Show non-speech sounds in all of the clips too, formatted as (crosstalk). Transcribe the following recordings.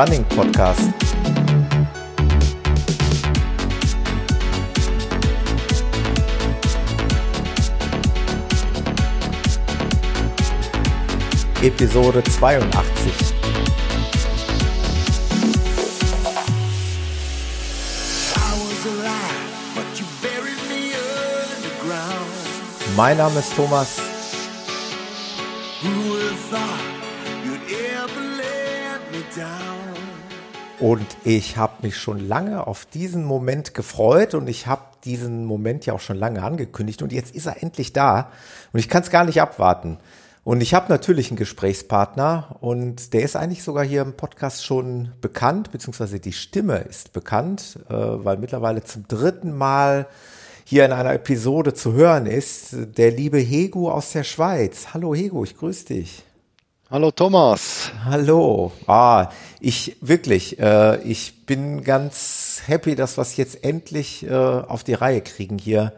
Running Podcast. Episode 82. Mein Name ist Thomas. Und ich habe mich schon lange auf diesen Moment gefreut und ich habe diesen Moment ja auch schon lange angekündigt und jetzt ist er endlich da und ich kann es gar nicht abwarten. Und ich habe natürlich einen Gesprächspartner und der ist eigentlich sogar hier im Podcast schon bekannt, beziehungsweise die Stimme ist bekannt, äh, weil mittlerweile zum dritten Mal hier in einer Episode zu hören ist, der liebe Hegu aus der Schweiz. Hallo Hegu, ich grüße dich. Hallo Thomas. Hallo. Ah, ich wirklich, äh, ich bin ganz happy, dass wir es jetzt endlich äh, auf die Reihe kriegen, hier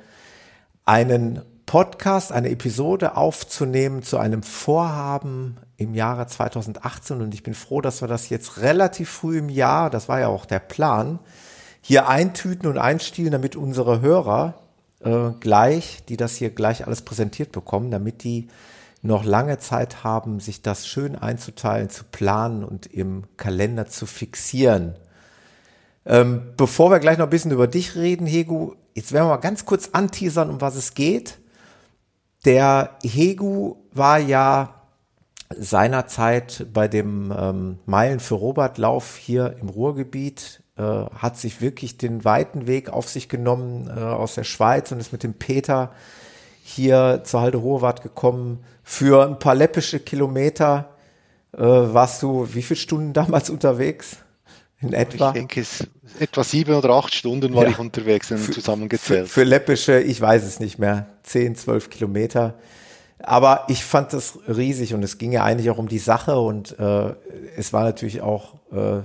einen Podcast, eine Episode aufzunehmen zu einem Vorhaben im Jahre 2018. Und ich bin froh, dass wir das jetzt relativ früh im Jahr, das war ja auch der Plan, hier eintüten und einstielen, damit unsere Hörer äh, gleich, die das hier gleich alles präsentiert bekommen, damit die noch lange Zeit haben, sich das schön einzuteilen, zu planen und im Kalender zu fixieren. Ähm, bevor wir gleich noch ein bisschen über dich reden, Hegu, jetzt werden wir mal ganz kurz anteasern, um was es geht. Der Hegu war ja seinerzeit bei dem ähm, Meilen für Robert Lauf hier im Ruhrgebiet, äh, hat sich wirklich den weiten Weg auf sich genommen äh, aus der Schweiz und ist mit dem Peter hier zur Halde Hohewart gekommen. Für ein paar läppische Kilometer äh, warst du wie viele Stunden (laughs) damals unterwegs? In etwa? Ich denke, es etwa sieben oder acht Stunden war ja. ich unterwegs zusammengezählt. Für, für läppische, ich weiß es nicht mehr, zehn, zwölf Kilometer. Aber ich fand das riesig und es ging ja eigentlich auch um die Sache und äh, es war natürlich auch äh,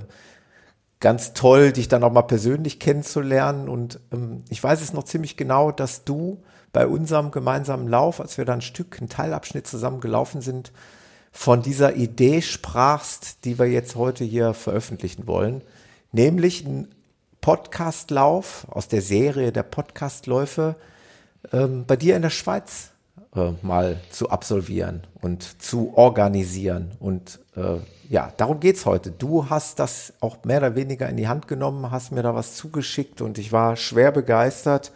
ganz toll, dich dann auch mal persönlich kennenzulernen. Und ähm, ich weiß es noch ziemlich genau, dass du bei unserem gemeinsamen Lauf, als wir da ein Stück, ein Teilabschnitt zusammen gelaufen sind, von dieser Idee sprachst, die wir jetzt heute hier veröffentlichen wollen, nämlich ein Podcastlauf aus der Serie der Podcastläufe ähm, bei dir in der Schweiz äh, mal zu absolvieren und zu organisieren. Und äh, ja, darum geht's heute. Du hast das auch mehr oder weniger in die Hand genommen, hast mir da was zugeschickt und ich war schwer begeistert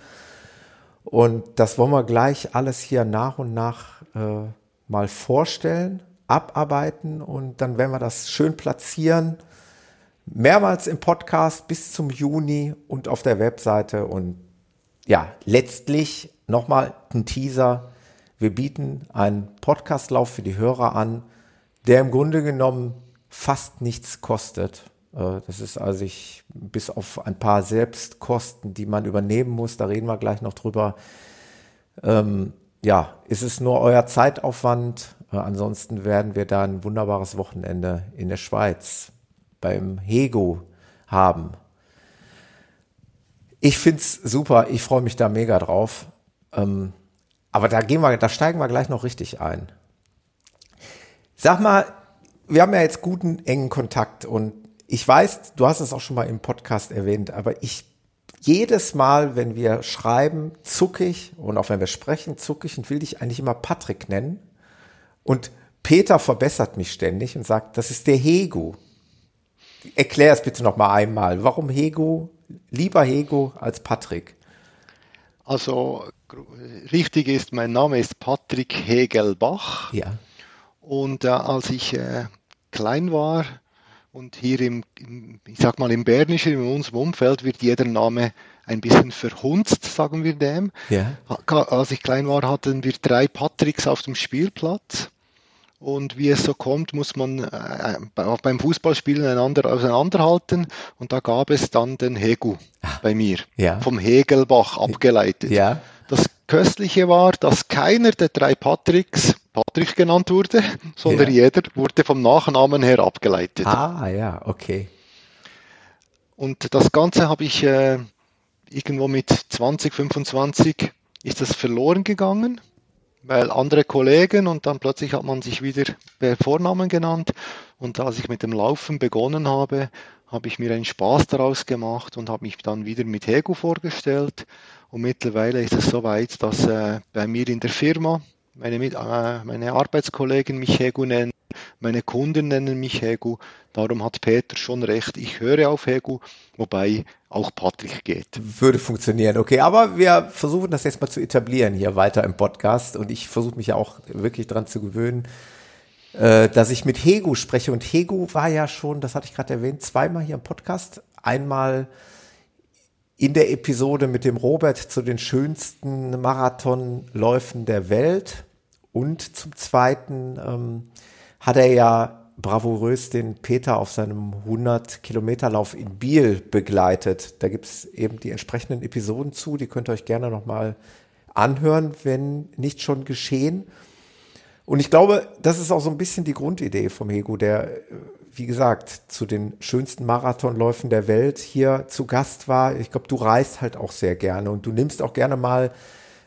und das wollen wir gleich alles hier nach und nach äh, mal vorstellen, abarbeiten und dann werden wir das schön platzieren. Mehrmals im Podcast bis zum Juni und auf der Webseite. Und ja, letztlich nochmal ein Teaser. Wir bieten einen Podcastlauf für die Hörer an, der im Grunde genommen fast nichts kostet. Äh, das ist also ich, bis auf ein paar Selbstkosten, die man übernehmen muss, da reden wir gleich noch drüber. Ähm, ja, ist es nur euer Zeitaufwand. Äh, ansonsten werden wir da ein wunderbares Wochenende in der Schweiz beim Hego haben. Ich find's super, ich freue mich da mega drauf. Ähm, aber da gehen wir, da steigen wir gleich noch richtig ein. Sag mal, wir haben ja jetzt guten, engen Kontakt und ich weiß, du hast es auch schon mal im Podcast erwähnt, aber ich jedes Mal, wenn wir schreiben, zucke ich und auch wenn wir sprechen, zucke ich und will dich eigentlich immer Patrick nennen. Und Peter verbessert mich ständig und sagt, das ist der Hego. Erklär es bitte noch mal einmal. Warum Hego? Lieber Hego als Patrick. Also richtig ist, mein Name ist Patrick Hegelbach. Ja. Und äh, als ich äh, klein war, und hier im, ich sag mal, im Bernischen, in unserem Umfeld, wird jeder Name ein bisschen verhunzt, sagen wir dem. Ja. Als ich klein war, hatten wir drei Patricks auf dem Spielplatz. Und wie es so kommt, muss man äh, beim Fußballspielen einander auseinanderhalten. Und da gab es dann den Hegu ah. bei mir, ja. vom Hegelbach abgeleitet. Ja. Das Köstliche war, dass keiner der drei Patricks Patrick genannt wurde, sondern ja. jeder wurde vom Nachnamen her abgeleitet. Ah, ja, okay. Und das Ganze habe ich äh, irgendwo mit 20, 25 ist das verloren gegangen. weil andere Kollegen und dann plötzlich hat man sich wieder per Vornamen genannt. Und als ich mit dem Laufen begonnen habe, habe ich mir einen Spaß daraus gemacht und habe mich dann wieder mit Hegu vorgestellt. Und mittlerweile ist es soweit, dass äh, bei mir in der Firma meine, äh, meine Arbeitskollegen mich Hegu nennen, meine Kunden nennen mich Hegu. Darum hat Peter schon recht, ich höre auf Hegu, wobei auch Patrick geht. Würde funktionieren, okay. Aber wir versuchen das jetzt mal zu etablieren hier weiter im Podcast und ich versuche mich ja auch wirklich dran zu gewöhnen, äh, dass ich mit Hegu spreche. Und Hegu war ja schon, das hatte ich gerade erwähnt, zweimal hier im Podcast. Einmal in der Episode mit dem Robert zu den schönsten Marathonläufen der Welt. Und zum Zweiten ähm, hat er ja bravourös den Peter auf seinem 100-Kilometer-Lauf in Biel begleitet. Da gibt es eben die entsprechenden Episoden zu, die könnt ihr euch gerne nochmal anhören, wenn nicht schon geschehen. Und ich glaube, das ist auch so ein bisschen die Grundidee vom Hego, der, äh, wie gesagt, zu den schönsten Marathonläufen der Welt hier zu Gast war. Ich glaube, du reist halt auch sehr gerne und du nimmst auch gerne mal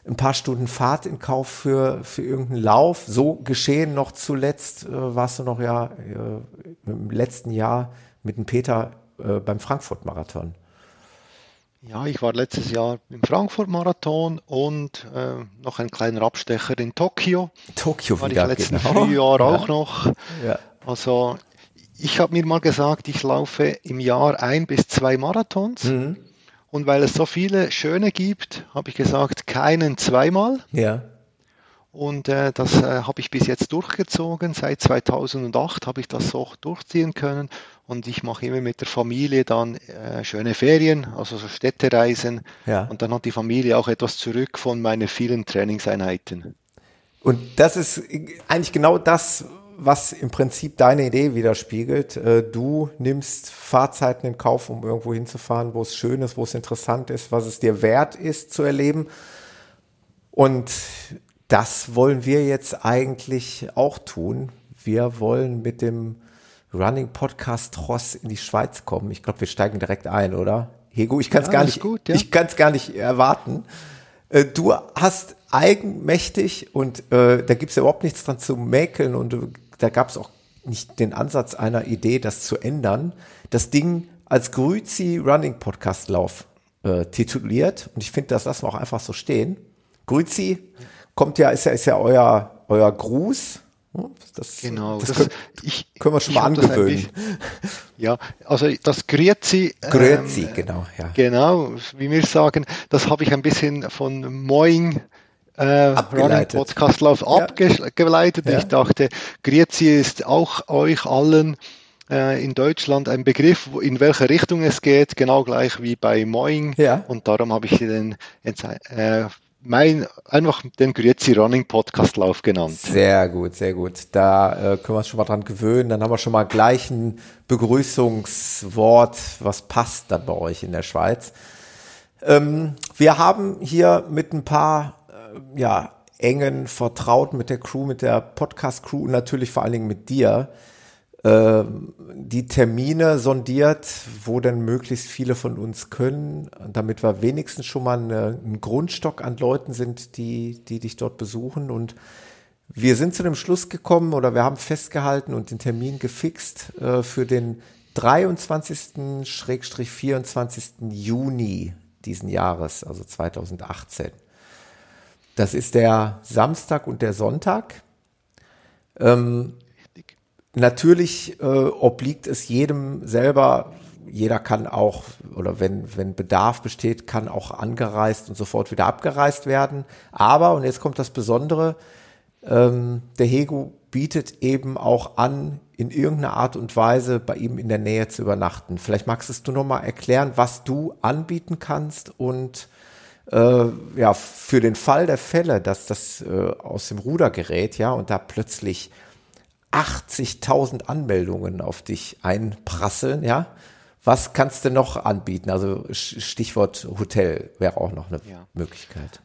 ein paar Stunden Fahrt in Kauf für, für irgendeinen Lauf. So geschehen noch zuletzt, äh, warst du noch ja äh, im letzten Jahr mit dem Peter äh, beim Frankfurt-Marathon. Ja, ich war letztes Jahr im Frankfurt-Marathon und äh, noch ein kleiner Abstecher in Tokio. Tokio war wieder, ich letzten genau. Frühjahr ja. auch noch. Ja. Also ich habe mir mal gesagt, ich laufe im Jahr ein bis zwei Marathons. Mhm. Und weil es so viele schöne gibt, habe ich gesagt, keinen zweimal. Ja. Und äh, das äh, habe ich bis jetzt durchgezogen. Seit 2008 habe ich das so durchziehen können. Und ich mache immer mit der Familie dann äh, schöne Ferien, also so Städtereisen. Ja. Und dann hat die Familie auch etwas zurück von meinen vielen Trainingseinheiten. Und das ist eigentlich genau das, was im Prinzip deine Idee widerspiegelt. Äh, du nimmst Fahrzeiten in Kauf, um irgendwo hinzufahren, wo es schön ist, wo es interessant ist, was es dir wert ist zu erleben. Und das wollen wir jetzt eigentlich auch tun. Wir wollen mit dem Running Podcast Tross in die Schweiz kommen. Ich glaube, wir steigen direkt ein, oder? Hego, ich kann es ja, gar nicht, gut, ja. ich kann es gar nicht erwarten. Äh, du hast eigenmächtig und äh, da gibt es ja überhaupt nichts dran zu mäkeln und da gab es auch nicht den Ansatz einer Idee, das zu ändern. Das Ding als Grüzi Running Podcast Lauf äh, tituliert und ich finde, das lassen wir auch einfach so stehen. Grüzi kommt ja, ist ja, ist ja euer, euer Gruß. Hm, das, genau, das, das können, ich, können wir schon mal angewöhnen. ja, also das Grüezi. Grüezi, ähm, genau, ja. Genau, wie wir sagen, das habe ich ein bisschen von Moing äh, Running Podcast Lauf ja. abgeleitet. Ja. Ich dachte, Grüezi ist auch euch allen äh, in Deutschland ein Begriff, in welche Richtung es geht, genau gleich wie bei Moing. Ja. Und darum habe ich den äh, mein, einfach den Grüezi Running Podcast Lauf genannt. Sehr gut, sehr gut. Da äh, können wir uns schon mal dran gewöhnen. Dann haben wir schon mal gleich ein Begrüßungswort, was passt dann bei euch in der Schweiz. Ähm, wir haben hier mit ein paar ja, engen Vertrauten mit der Crew, mit der Podcast-Crew und natürlich vor allen Dingen mit dir äh, die Termine sondiert, wo denn möglichst viele von uns können, damit wir wenigstens schon mal eine, ein Grundstock an Leuten sind, die, die dich dort besuchen. Und wir sind zu dem Schluss gekommen oder wir haben festgehalten und den Termin gefixt äh, für den 23.-24. Juni diesen Jahres, also 2018. Das ist der Samstag und der Sonntag. Ähm, Natürlich äh, obliegt es jedem selber. Jeder kann auch, oder wenn, wenn Bedarf besteht, kann auch angereist und sofort wieder abgereist werden. Aber, und jetzt kommt das Besondere, ähm, der Hegu bietet eben auch an, in irgendeiner Art und Weise bei ihm in der Nähe zu übernachten. Vielleicht magst du noch mal erklären, was du anbieten kannst und äh, ja für den Fall der Fälle, dass das äh, aus dem Ruder gerät, ja, und da plötzlich 80.000 Anmeldungen auf dich einprasseln, ja. Was kannst du noch anbieten? Also Stichwort Hotel wäre auch noch eine ja. Möglichkeit.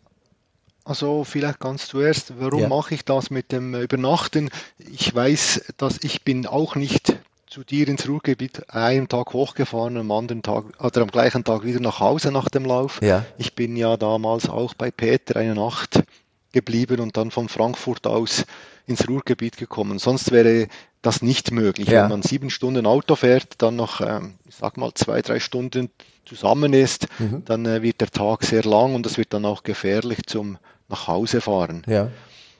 Also vielleicht ganz zuerst, warum ja. mache ich das mit dem Übernachten? Ich weiß, dass ich bin auch nicht zu dir ins Ruhrgebiet einen Tag hochgefahren, am anderen Tag oder am gleichen Tag wieder nach Hause nach dem Lauf. Ja. Ich bin ja damals auch bei Peter eine Nacht geblieben und dann von Frankfurt aus ins Ruhrgebiet gekommen. Sonst wäre das nicht möglich. Ja. Wenn man sieben Stunden Auto fährt, dann noch, ähm, ich sag mal, zwei, drei Stunden zusammen ist, mhm. dann äh, wird der Tag sehr lang und es wird dann auch gefährlich zum nach Hause fahren. Ja.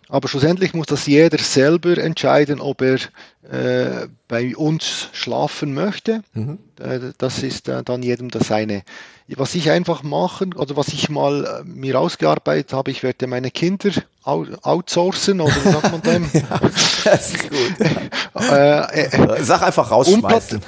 Aber schlussendlich muss das jeder selber entscheiden, ob er äh, bei uns schlafen möchte. Mhm. Äh, das ist äh, dann jedem das seine. Was ich einfach machen, oder was ich mal mir ausgearbeitet habe, ich werde meine Kinder outsourcen, oder wie sagt man dem? (laughs) ja, das ist gut. (laughs) Äh, äh, Sag einfach rausschmeißen.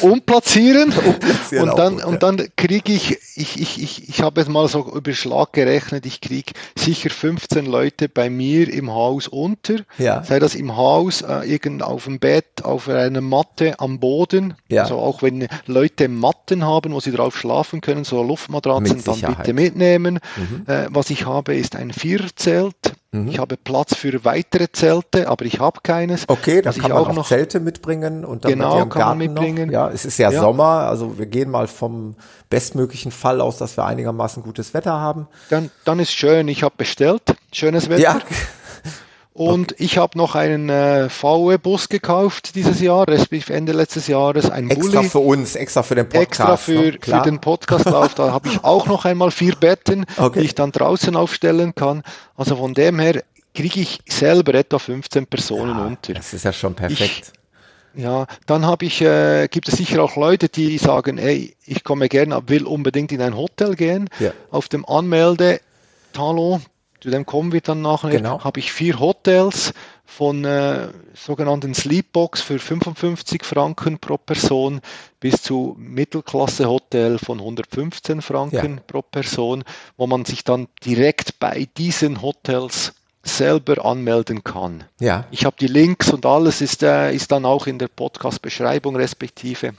umplatzieren. (laughs) umplatzieren und dann, gut, und dann kriege ich, ich, ich, ich, ich habe jetzt mal so über Schlag gerechnet, ich kriege sicher 15 Leute bei mir im Haus unter. Ja. Sei das im Haus, äh, irgend auf dem Bett, auf einer Matte am Boden. Ja. Also auch wenn Leute Matten haben, wo sie drauf schlafen können, so Luftmatratzen, dann bitte mitnehmen. Mhm. Äh, was ich habe, ist ein Vierzelt. Mhm. Ich habe Platz für weitere Zelte, aber ich habe keines. Okay, dann kann man auch noch Zelte mitbringen und dann genau, kann man mitbringen. Noch. Ja, es ist ja, ja, Sommer, also wir gehen mal vom bestmöglichen Fall aus, dass wir einigermaßen gutes Wetter haben. Dann, dann ist schön. Ich habe bestellt, schönes Wetter. Ja. (laughs) Und okay. ich habe noch einen äh, VW-Bus gekauft dieses Jahr, respektive Ende letztes Jahres. Ein extra Bulli. für uns, extra für den Podcast. Extra für, ne? für den Podcastlauf. Da habe ich (laughs) auch noch einmal vier Betten, okay. die ich dann draußen aufstellen kann. Also von dem her kriege ich selber etwa 15 Personen ja, unter. Das ist ja schon perfekt. Ich, ja, dann habe ich, äh, gibt es sicher auch Leute, die sagen, ey, ich komme gerne, will unbedingt in ein Hotel gehen. Ja. Auf dem Anmeldetalon zu dem kommen wir dann nachher, genau. habe ich vier Hotels von äh, sogenannten Sleepbox für 55 Franken pro Person bis zu Mittelklasse-Hotel von 115 Franken ja. pro Person, wo man sich dann direkt bei diesen Hotels selber anmelden kann. Ja. Ich habe die Links und alles ist, äh, ist dann auch in der Podcast-Beschreibung respektive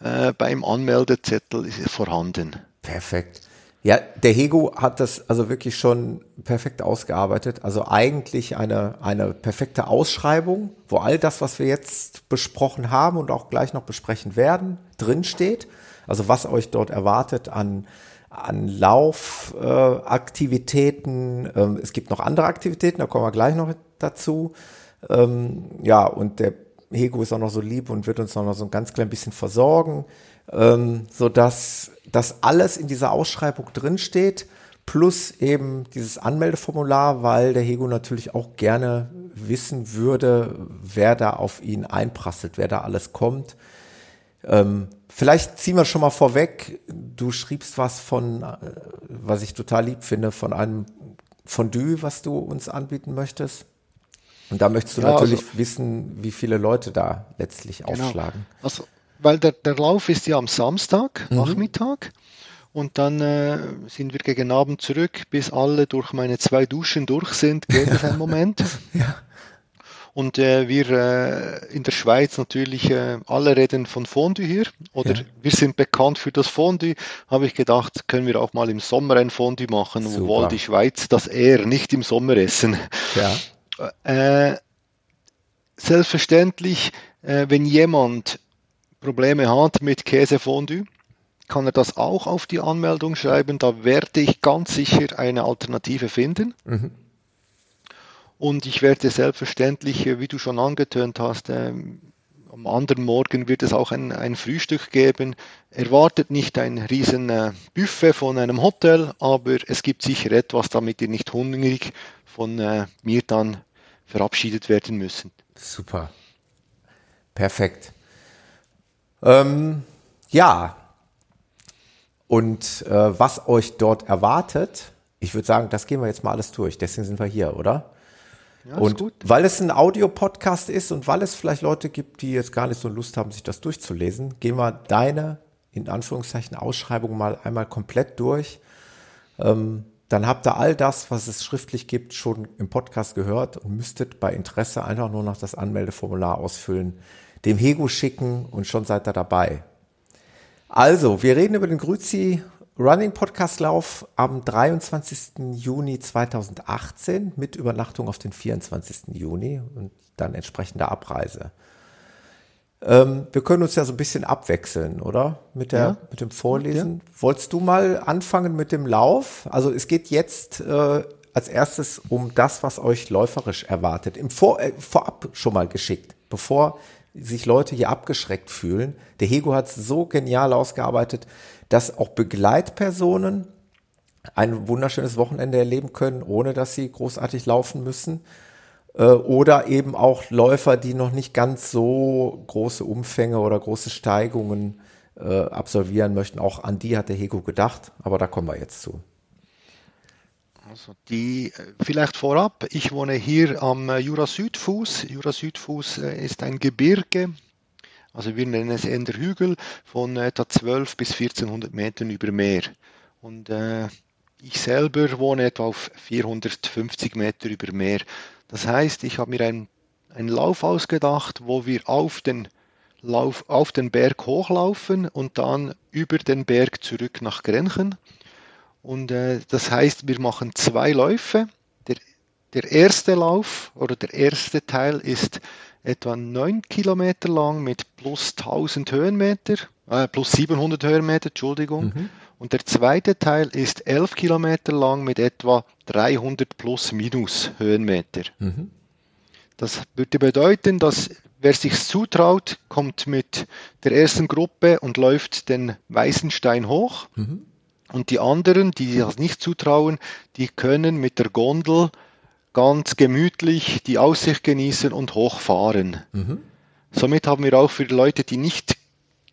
äh, beim Anmeldezettel vorhanden. Perfekt. Ja, der Hego hat das also wirklich schon perfekt ausgearbeitet. Also eigentlich eine, eine perfekte Ausschreibung, wo all das, was wir jetzt besprochen haben und auch gleich noch besprechen werden, drinsteht. Also was euch dort erwartet an, an Laufaktivitäten. Äh, ähm, es gibt noch andere Aktivitäten, da kommen wir gleich noch dazu. Ähm, ja, und der Hego ist auch noch so lieb und wird uns noch so ein ganz klein bisschen versorgen, ähm, so dass das alles in dieser Ausschreibung drinsteht, plus eben dieses Anmeldeformular, weil der Hego natürlich auch gerne wissen würde, wer da auf ihn einprasselt, wer da alles kommt. Ähm, vielleicht ziehen wir schon mal vorweg. Du schriebst was von, äh, was ich total lieb finde, von einem Fondue, was du uns anbieten möchtest. Und da möchtest du ja, natürlich also, wissen, wie viele Leute da letztlich genau. aufschlagen. Also weil der, der Lauf ist ja am Samstag, mhm. Nachmittag. Und dann äh, sind wir gegen Abend zurück, bis alle durch meine zwei Duschen durch sind, (laughs) geht es einen Moment. ja. Und äh, wir äh, in der Schweiz natürlich äh, alle reden von Fondue hier oder ja. wir sind bekannt für das Fondue. Habe ich gedacht, können wir auch mal im Sommer ein Fondue machen, Super. obwohl die Schweiz das eher nicht im Sommer essen. Ja. Äh, selbstverständlich, äh, wenn jemand Probleme hat mit Käsefondue, kann er das auch auf die Anmeldung schreiben. Da werde ich ganz sicher eine Alternative finden. Mhm. Und ich werde selbstverständlich, äh, wie du schon angetönt hast, ähm, am anderen Morgen wird es auch ein, ein Frühstück geben. Erwartet nicht ein riesen äh, Buffet von einem Hotel, aber es gibt sicher etwas, damit ihr nicht hungrig von äh, mir dann verabschiedet werden müssen. Super. Perfekt. Ähm, ja, und äh, was euch dort erwartet, ich würde sagen, das gehen wir jetzt mal alles durch. Deswegen sind wir hier, oder? Ja, und weil es ein Audiopodcast ist und weil es vielleicht Leute gibt, die jetzt gar nicht so Lust haben, sich das durchzulesen, gehen wir deine, in Anführungszeichen, Ausschreibung mal einmal komplett durch. Ähm, dann habt ihr all das, was es schriftlich gibt, schon im Podcast gehört und müsstet bei Interesse einfach nur noch das Anmeldeformular ausfüllen dem Hego schicken und schon seid ihr dabei. Also, wir reden über den Grüzi Running Podcast Lauf am 23. Juni 2018 mit Übernachtung auf den 24. Juni und dann entsprechende Abreise. Ähm, wir können uns ja so ein bisschen abwechseln, oder? Mit, der, ja. mit dem Vorlesen. Ja. Wolltest du mal anfangen mit dem Lauf? Also es geht jetzt äh, als erstes um das, was euch läuferisch erwartet. Im Vor äh, Vorab schon mal geschickt, bevor sich Leute hier abgeschreckt fühlen. Der Hego hat es so genial ausgearbeitet, dass auch Begleitpersonen ein wunderschönes Wochenende erleben können, ohne dass sie großartig laufen müssen. Äh, oder eben auch Läufer, die noch nicht ganz so große Umfänge oder große Steigungen äh, absolvieren möchten. Auch an die hat der Hego gedacht, aber da kommen wir jetzt zu. Also die, äh, vielleicht vorab, ich wohne hier am Jura-Südfuß. Jura-Südfuß ist ein Gebirge, also wir nennen es eher Hügel, von etwa 12 bis 1400 Metern über Meer. Und äh, ich selber wohne etwa auf 450 Meter über Meer. Das heißt, ich habe mir einen, einen Lauf ausgedacht, wo wir auf den, Lauf, auf den Berg hochlaufen und dann über den Berg zurück nach Grenchen. Und äh, das heißt, wir machen zwei Läufe. Der, der erste Lauf oder der erste Teil ist etwa 9 Kilometer lang mit plus 1000 Höhenmeter, äh, plus 700 Höhenmeter, Entschuldigung. Mhm. Und der zweite Teil ist 11 Kilometer lang mit etwa 300 plus minus Höhenmeter. Mhm. Das würde bedeuten, dass wer sich zutraut, kommt mit der ersten Gruppe und läuft den Weißenstein hoch. Mhm. Und die anderen, die sich das nicht zutrauen, die können mit der Gondel ganz gemütlich die Aussicht genießen und hochfahren. Mhm. Somit haben wir auch für die Leute, die nicht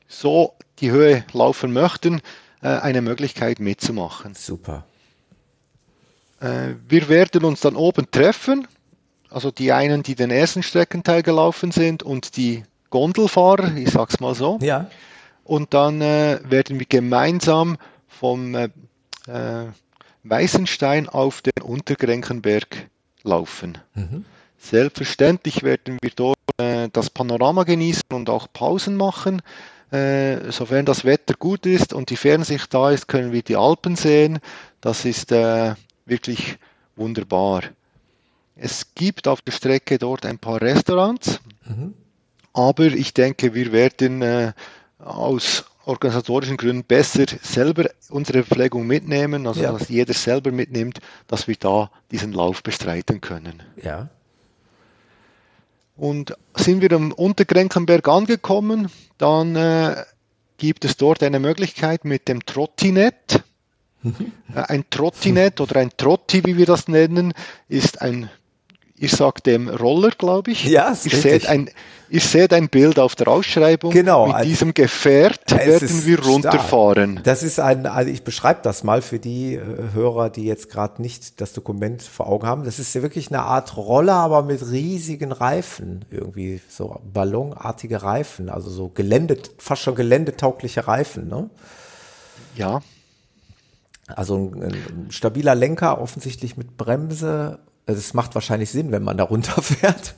so die Höhe laufen möchten, äh, eine Möglichkeit mitzumachen. Super. Äh, wir werden uns dann oben treffen, also die einen, die den ersten Streckenteil gelaufen sind und die Gondelfahrer, ich sag's mal so. Ja. Und dann äh, werden wir gemeinsam vom äh, äh, Weißenstein auf den Untergrenkenberg laufen. Mhm. Selbstverständlich werden wir dort äh, das Panorama genießen und auch Pausen machen. Äh, sofern das Wetter gut ist und die Fernsicht da ist, können wir die Alpen sehen. Das ist äh, wirklich wunderbar. Es gibt auf der Strecke dort ein paar Restaurants, mhm. aber ich denke, wir werden äh, aus organisatorischen Gründen besser selber unsere Verpflegung mitnehmen, also ja. dass jeder selber mitnimmt, dass wir da diesen Lauf bestreiten können. Ja. Und sind wir am Untergrenkenberg angekommen, dann äh, gibt es dort eine Möglichkeit mit dem Trottinett. (laughs) Äh, ein Trottinett oder ein Trotti, wie wir das nennen, ist ein ich sag dem Roller, glaube ich. Ja, ist ihr seht ein, ihr seht ein Bild auf der Ausschreibung. Genau. Mit also, diesem Gefährt werden wir runterfahren. Stark. Das ist ein, also ich beschreibe das mal für die äh, Hörer, die jetzt gerade nicht das Dokument vor Augen haben. Das ist ja wirklich eine Art Roller, aber mit riesigen Reifen. Irgendwie so ballonartige Reifen, also so Gelände, fast schon geländetaugliche Reifen, ne? Ja. Also ein, ein stabiler Lenker, offensichtlich mit Bremse also es macht wahrscheinlich Sinn, wenn man da (laughs) runterfährt.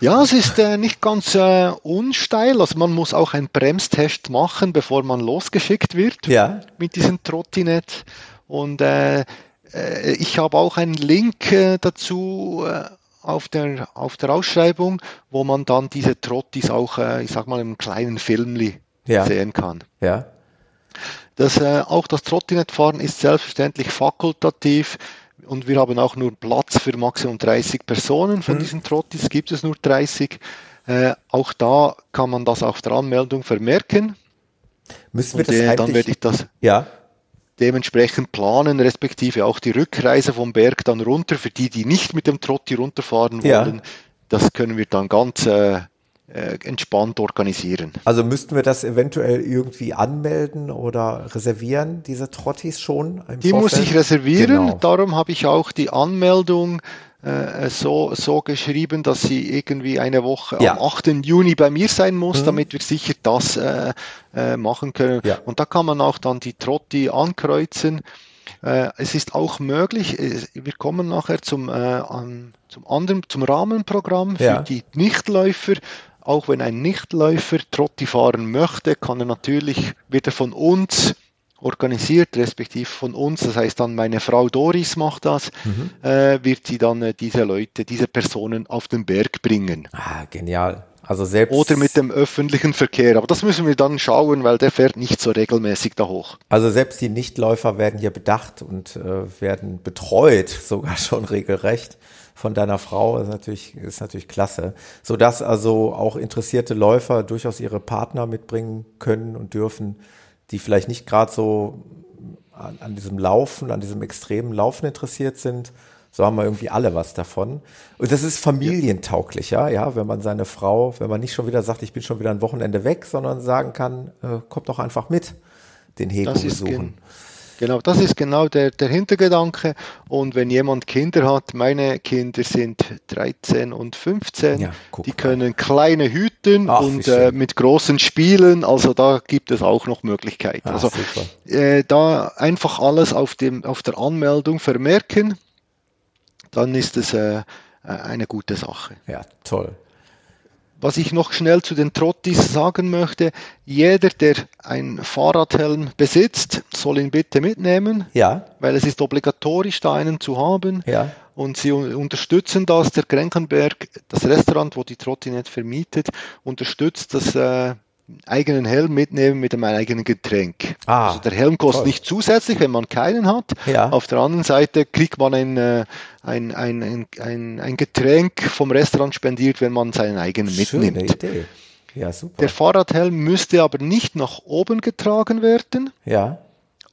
Ja, es ist äh, nicht ganz äh, unsteil. Also man muss auch einen Bremstest machen, bevor man losgeschickt wird ja. mit diesem Trottinett. Und äh, äh, ich habe auch einen Link äh, dazu äh, auf, der, auf der Ausschreibung, wo man dann diese Trottis auch, ich sag mal, im kleinen Filmli ja. sehen kann. Ja. Das, auch das Trottinettfahren ist selbstverständlich fakultativ. Und wir haben auch nur Platz für maximal 30 Personen von mhm. diesen Trottis, gibt es nur 30. Äh, auch da kann man das auf der Anmeldung vermerken. Müssen wir Und, das äh, dann werde ich das ja. dementsprechend planen, respektive auch die Rückreise vom Berg dann runter, für die, die nicht mit dem Trotti runterfahren wollen. Ja. Das können wir dann ganz äh, äh, entspannt organisieren. Also müssten wir das eventuell irgendwie anmelden oder reservieren, diese Trottis schon? die Vorfeld? muss ich reservieren, genau. darum habe ich auch die Anmeldung äh, so, so geschrieben, dass sie irgendwie eine Woche ja. am 8. Juni bei mir sein muss, mhm. damit wir sicher das äh, äh, machen können. Ja. Und da kann man auch dann die Trotti ankreuzen. Äh, es ist auch möglich, wir kommen nachher zum, äh, zum anderen, zum Rahmenprogramm für ja. die Nichtläufer. Auch wenn ein Nichtläufer Trotti fahren möchte, kann er natürlich wieder von uns organisiert, respektive von uns, das heißt dann meine Frau Doris macht das, mhm. äh, wird sie dann äh, diese Leute, diese Personen auf den Berg bringen. Ah, genial. Also selbst oder mit dem öffentlichen Verkehr. Aber das müssen wir dann schauen, weil der fährt nicht so regelmäßig da hoch. Also selbst die Nichtläufer werden hier bedacht und äh, werden betreut, (laughs) sogar schon regelrecht von deiner Frau. Das ist natürlich, ist natürlich klasse. Sodass also auch interessierte Läufer durchaus ihre Partner mitbringen können und dürfen, die vielleicht nicht gerade so an, an diesem Laufen, an diesem extremen Laufen interessiert sind, so haben wir irgendwie alle was davon. Und das ist familientauglicher, ja, wenn man seine Frau, wenn man nicht schon wieder sagt, ich bin schon wieder ein Wochenende weg, sondern sagen kann, äh, kommt doch einfach mit, den ist besuchen. Genau, das ist genau der, der Hintergedanke. Und wenn jemand Kinder hat, meine Kinder sind 13 und 15, Ja, die können kleine hüten Ach, und äh, mit großen spielen. Also da gibt es auch noch Möglichkeiten. Ah, also äh, da einfach alles auf, dem, auf der Anmeldung vermerken, dann ist es äh, eine gute Sache. Ja, toll. Was ich noch schnell zu den Trottis sagen möchte, jeder, der ein Fahrradhelm besitzt, soll ihn bitte mitnehmen, Ja, weil es ist obligatorisch, da einen zu haben. ja, Und sie un- unterstützen das. Der Krenkenberg, das Restaurant, wo die Trottinett vermietet, unterstützt das äh, eigenen Helm mitnehmen mit einem eigenen Getränk. Ah, also der Helm kostet toll. nicht zusätzlich, wenn man keinen hat. Ja. Auf der anderen Seite kriegt man ein, äh, ein, ein, ein, ein, Getränk vom Restaurant spendiert, wenn man seinen eigenen schöne mitnimmt. Idee. Ja, super. Der Fahrradhelm müsste aber nicht nach oben getragen werden. Ja,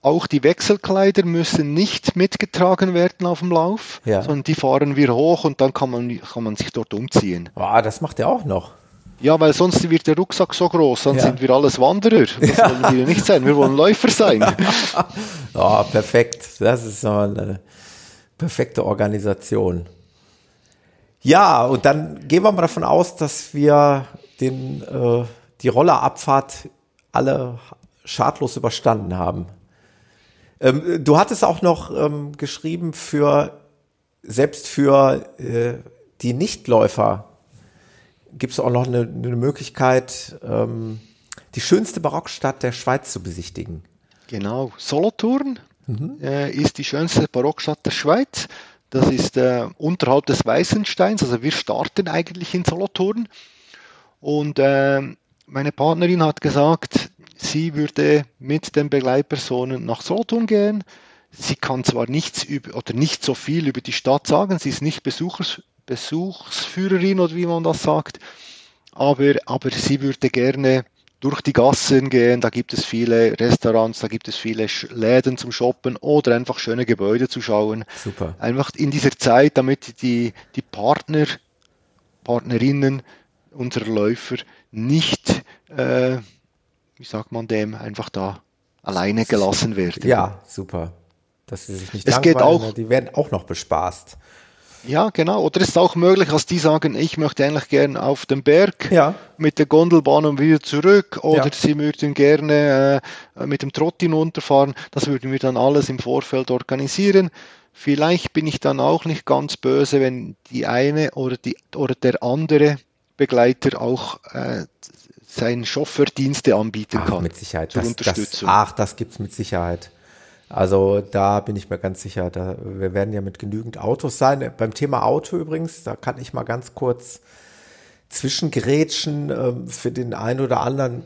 Auch die Wechselkleider müssen nicht mitgetragen werden auf dem Lauf, Ja. sondern die fahren wir hoch und dann kann man, kann man sich dort umziehen. ah, das macht er auch noch. Ja, weil sonst wird der Rucksack so groß, dann Ja. sind wir alles Wanderer. Das wollen wir nicht sein, wir wollen Läufer sein. (laughs) Ah, perfekt. Das ist eine perfekte Organisation. Ja, und dann gehen wir mal davon aus, dass wir den, äh, die Rollerabfahrt alle schadlos überstanden haben. Ähm, du hattest auch noch ähm, geschrieben für, selbst für äh, die Nichtläufer gibt es auch noch eine, eine Möglichkeit, ähm, die schönste Barockstadt der Schweiz zu besichtigen. Genau, Solothurn Mhm. äh, ist die schönste Barockstadt der Schweiz. Das ist äh, unterhalb des Weißensteins, also wir starten eigentlich in Solothurn. Und äh, meine Partnerin hat gesagt, sie würde mit den Begleitpersonen nach Solothurn gehen. Sie kann zwar nichts über oder nicht so viel über die Stadt sagen, sie ist nicht Besuchers, Besuchsführerin oder wie man das sagt, aber, aber sie würde gerne durch die Gassen gehen, da gibt es viele Restaurants, da gibt es viele Läden zum Shoppen oder einfach schöne Gebäude zu schauen. Super. Einfach in dieser Zeit, damit die, die Partner, Partnerinnen unserer Läufer nicht, äh, wie sagt man dem, einfach da alleine gelassen werden. Ja, super. Dass sie sich nicht Es geht langweilen, auch- ne? die werden auch noch bespaßt. Ja, genau. Oder es ist auch möglich, dass die sagen, ich möchte eigentlich gern auf den Berg Ja. mit der Gondelbahn und wieder zurück. Oder Ja. sie würden gerne äh, mit dem Trott hinunterfahren. Das würden wir dann alles im Vorfeld organisieren. Vielleicht bin ich dann auch nicht ganz böse, wenn die eine oder, die, oder der andere Begleiter auch äh, seinen Chauffeurdienste anbieten Ach, kann. mit Sicherheit. Zur Das, das, Unterstützung. ach, das gibt's mit Sicherheit. Also da bin ich mir ganz sicher. Da, wir werden ja mit genügend Autos sein. Beim Thema Auto übrigens, da kann ich mal ganz kurz zwischengrätschen ähm, für den einen oder anderen,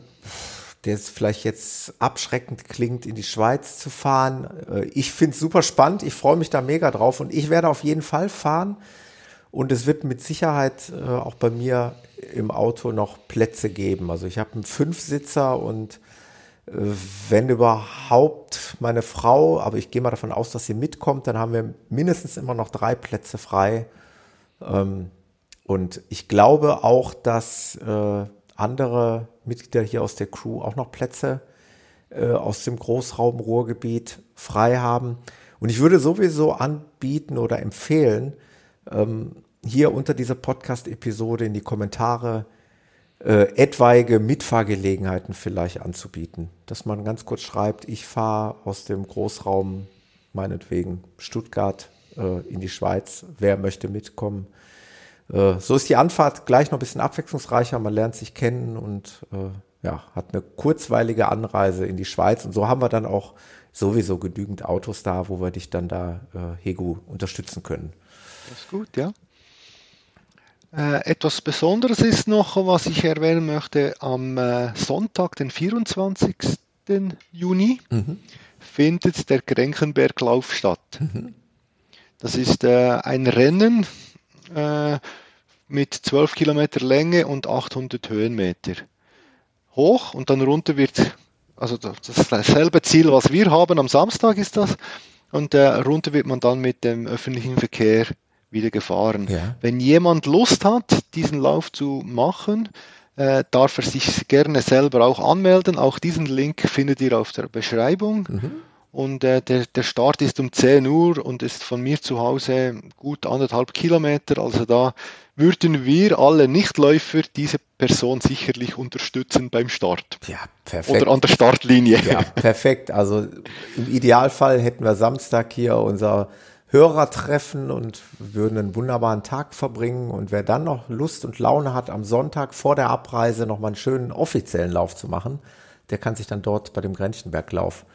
der es vielleicht jetzt abschreckend klingt, in die Schweiz zu fahren. Äh, ich finde es super spannend. Ich freue mich da mega drauf und ich werde auf jeden Fall fahren. Und es wird mit Sicherheit äh, auch bei mir im Auto noch Plätze geben. Also ich habe einen Fünfsitzer und äh, wenn überhaupt meine Frau, aber ich gehe mal davon aus, dass sie mitkommt, dann haben wir mindestens immer noch drei Plätze frei. Ähm, und ich glaube auch, dass äh, andere Mitglieder hier aus der Crew auch noch Plätze äh, aus dem Großraum Ruhrgebiet frei haben. Und ich würde sowieso anbieten oder empfehlen, ähm, hier unter dieser Podcast-Episode in die Kommentare äh, etwaige Mitfahrgelegenheiten vielleicht anzubieten. Dass man ganz kurz schreibt, ich fahre aus dem Großraum, meinetwegen Stuttgart, äh, in die Schweiz. Wer möchte mitkommen? Äh, so ist die Anfahrt gleich noch ein bisschen abwechslungsreicher. Man lernt sich kennen und äh, ja, hat eine kurzweilige Anreise in die Schweiz. Und so haben wir dann auch sowieso genügend Autos da, wo wir dich dann da, äh, Hegu, unterstützen können. Das ist gut, ja. Äh, etwas Besonderes ist noch, was ich erwähnen möchte, am äh, Sonntag, den 24. Juni, mhm. findet der Grenkenberglauf statt. Mhm. Das ist äh, ein Rennen äh, mit 12 Kilometer Länge und 800 Höhenmeter. Hoch und dann runter wird, also das ist dasselbe Ziel, was wir haben, am Samstag ist das. Und äh, runter wird man dann mit dem öffentlichen Verkehr wieder gefahren. Ja. Wenn jemand Lust hat, diesen Lauf zu machen, äh, darf er sich gerne selber auch anmelden. Auch diesen Link findet ihr auf der Beschreibung. Mhm. Und äh, der, der Start ist um 10 Uhr und ist von mir zu Hause gut anderthalb Kilometer. Also da würden wir alle Nichtläufer diese Person sicherlich unterstützen beim Start. Ja, perfekt. Oder an der Startlinie. Ja, perfekt. Also im Idealfall hätten wir Samstag hier unser Hörertreffen und würden einen wunderbaren Tag verbringen. Und wer dann noch Lust und Laune hat, am Sonntag vor der Abreise nochmal einen schönen offiziellen Lauf zu machen, der kann sich dann dort bei dem Grenzenberglauf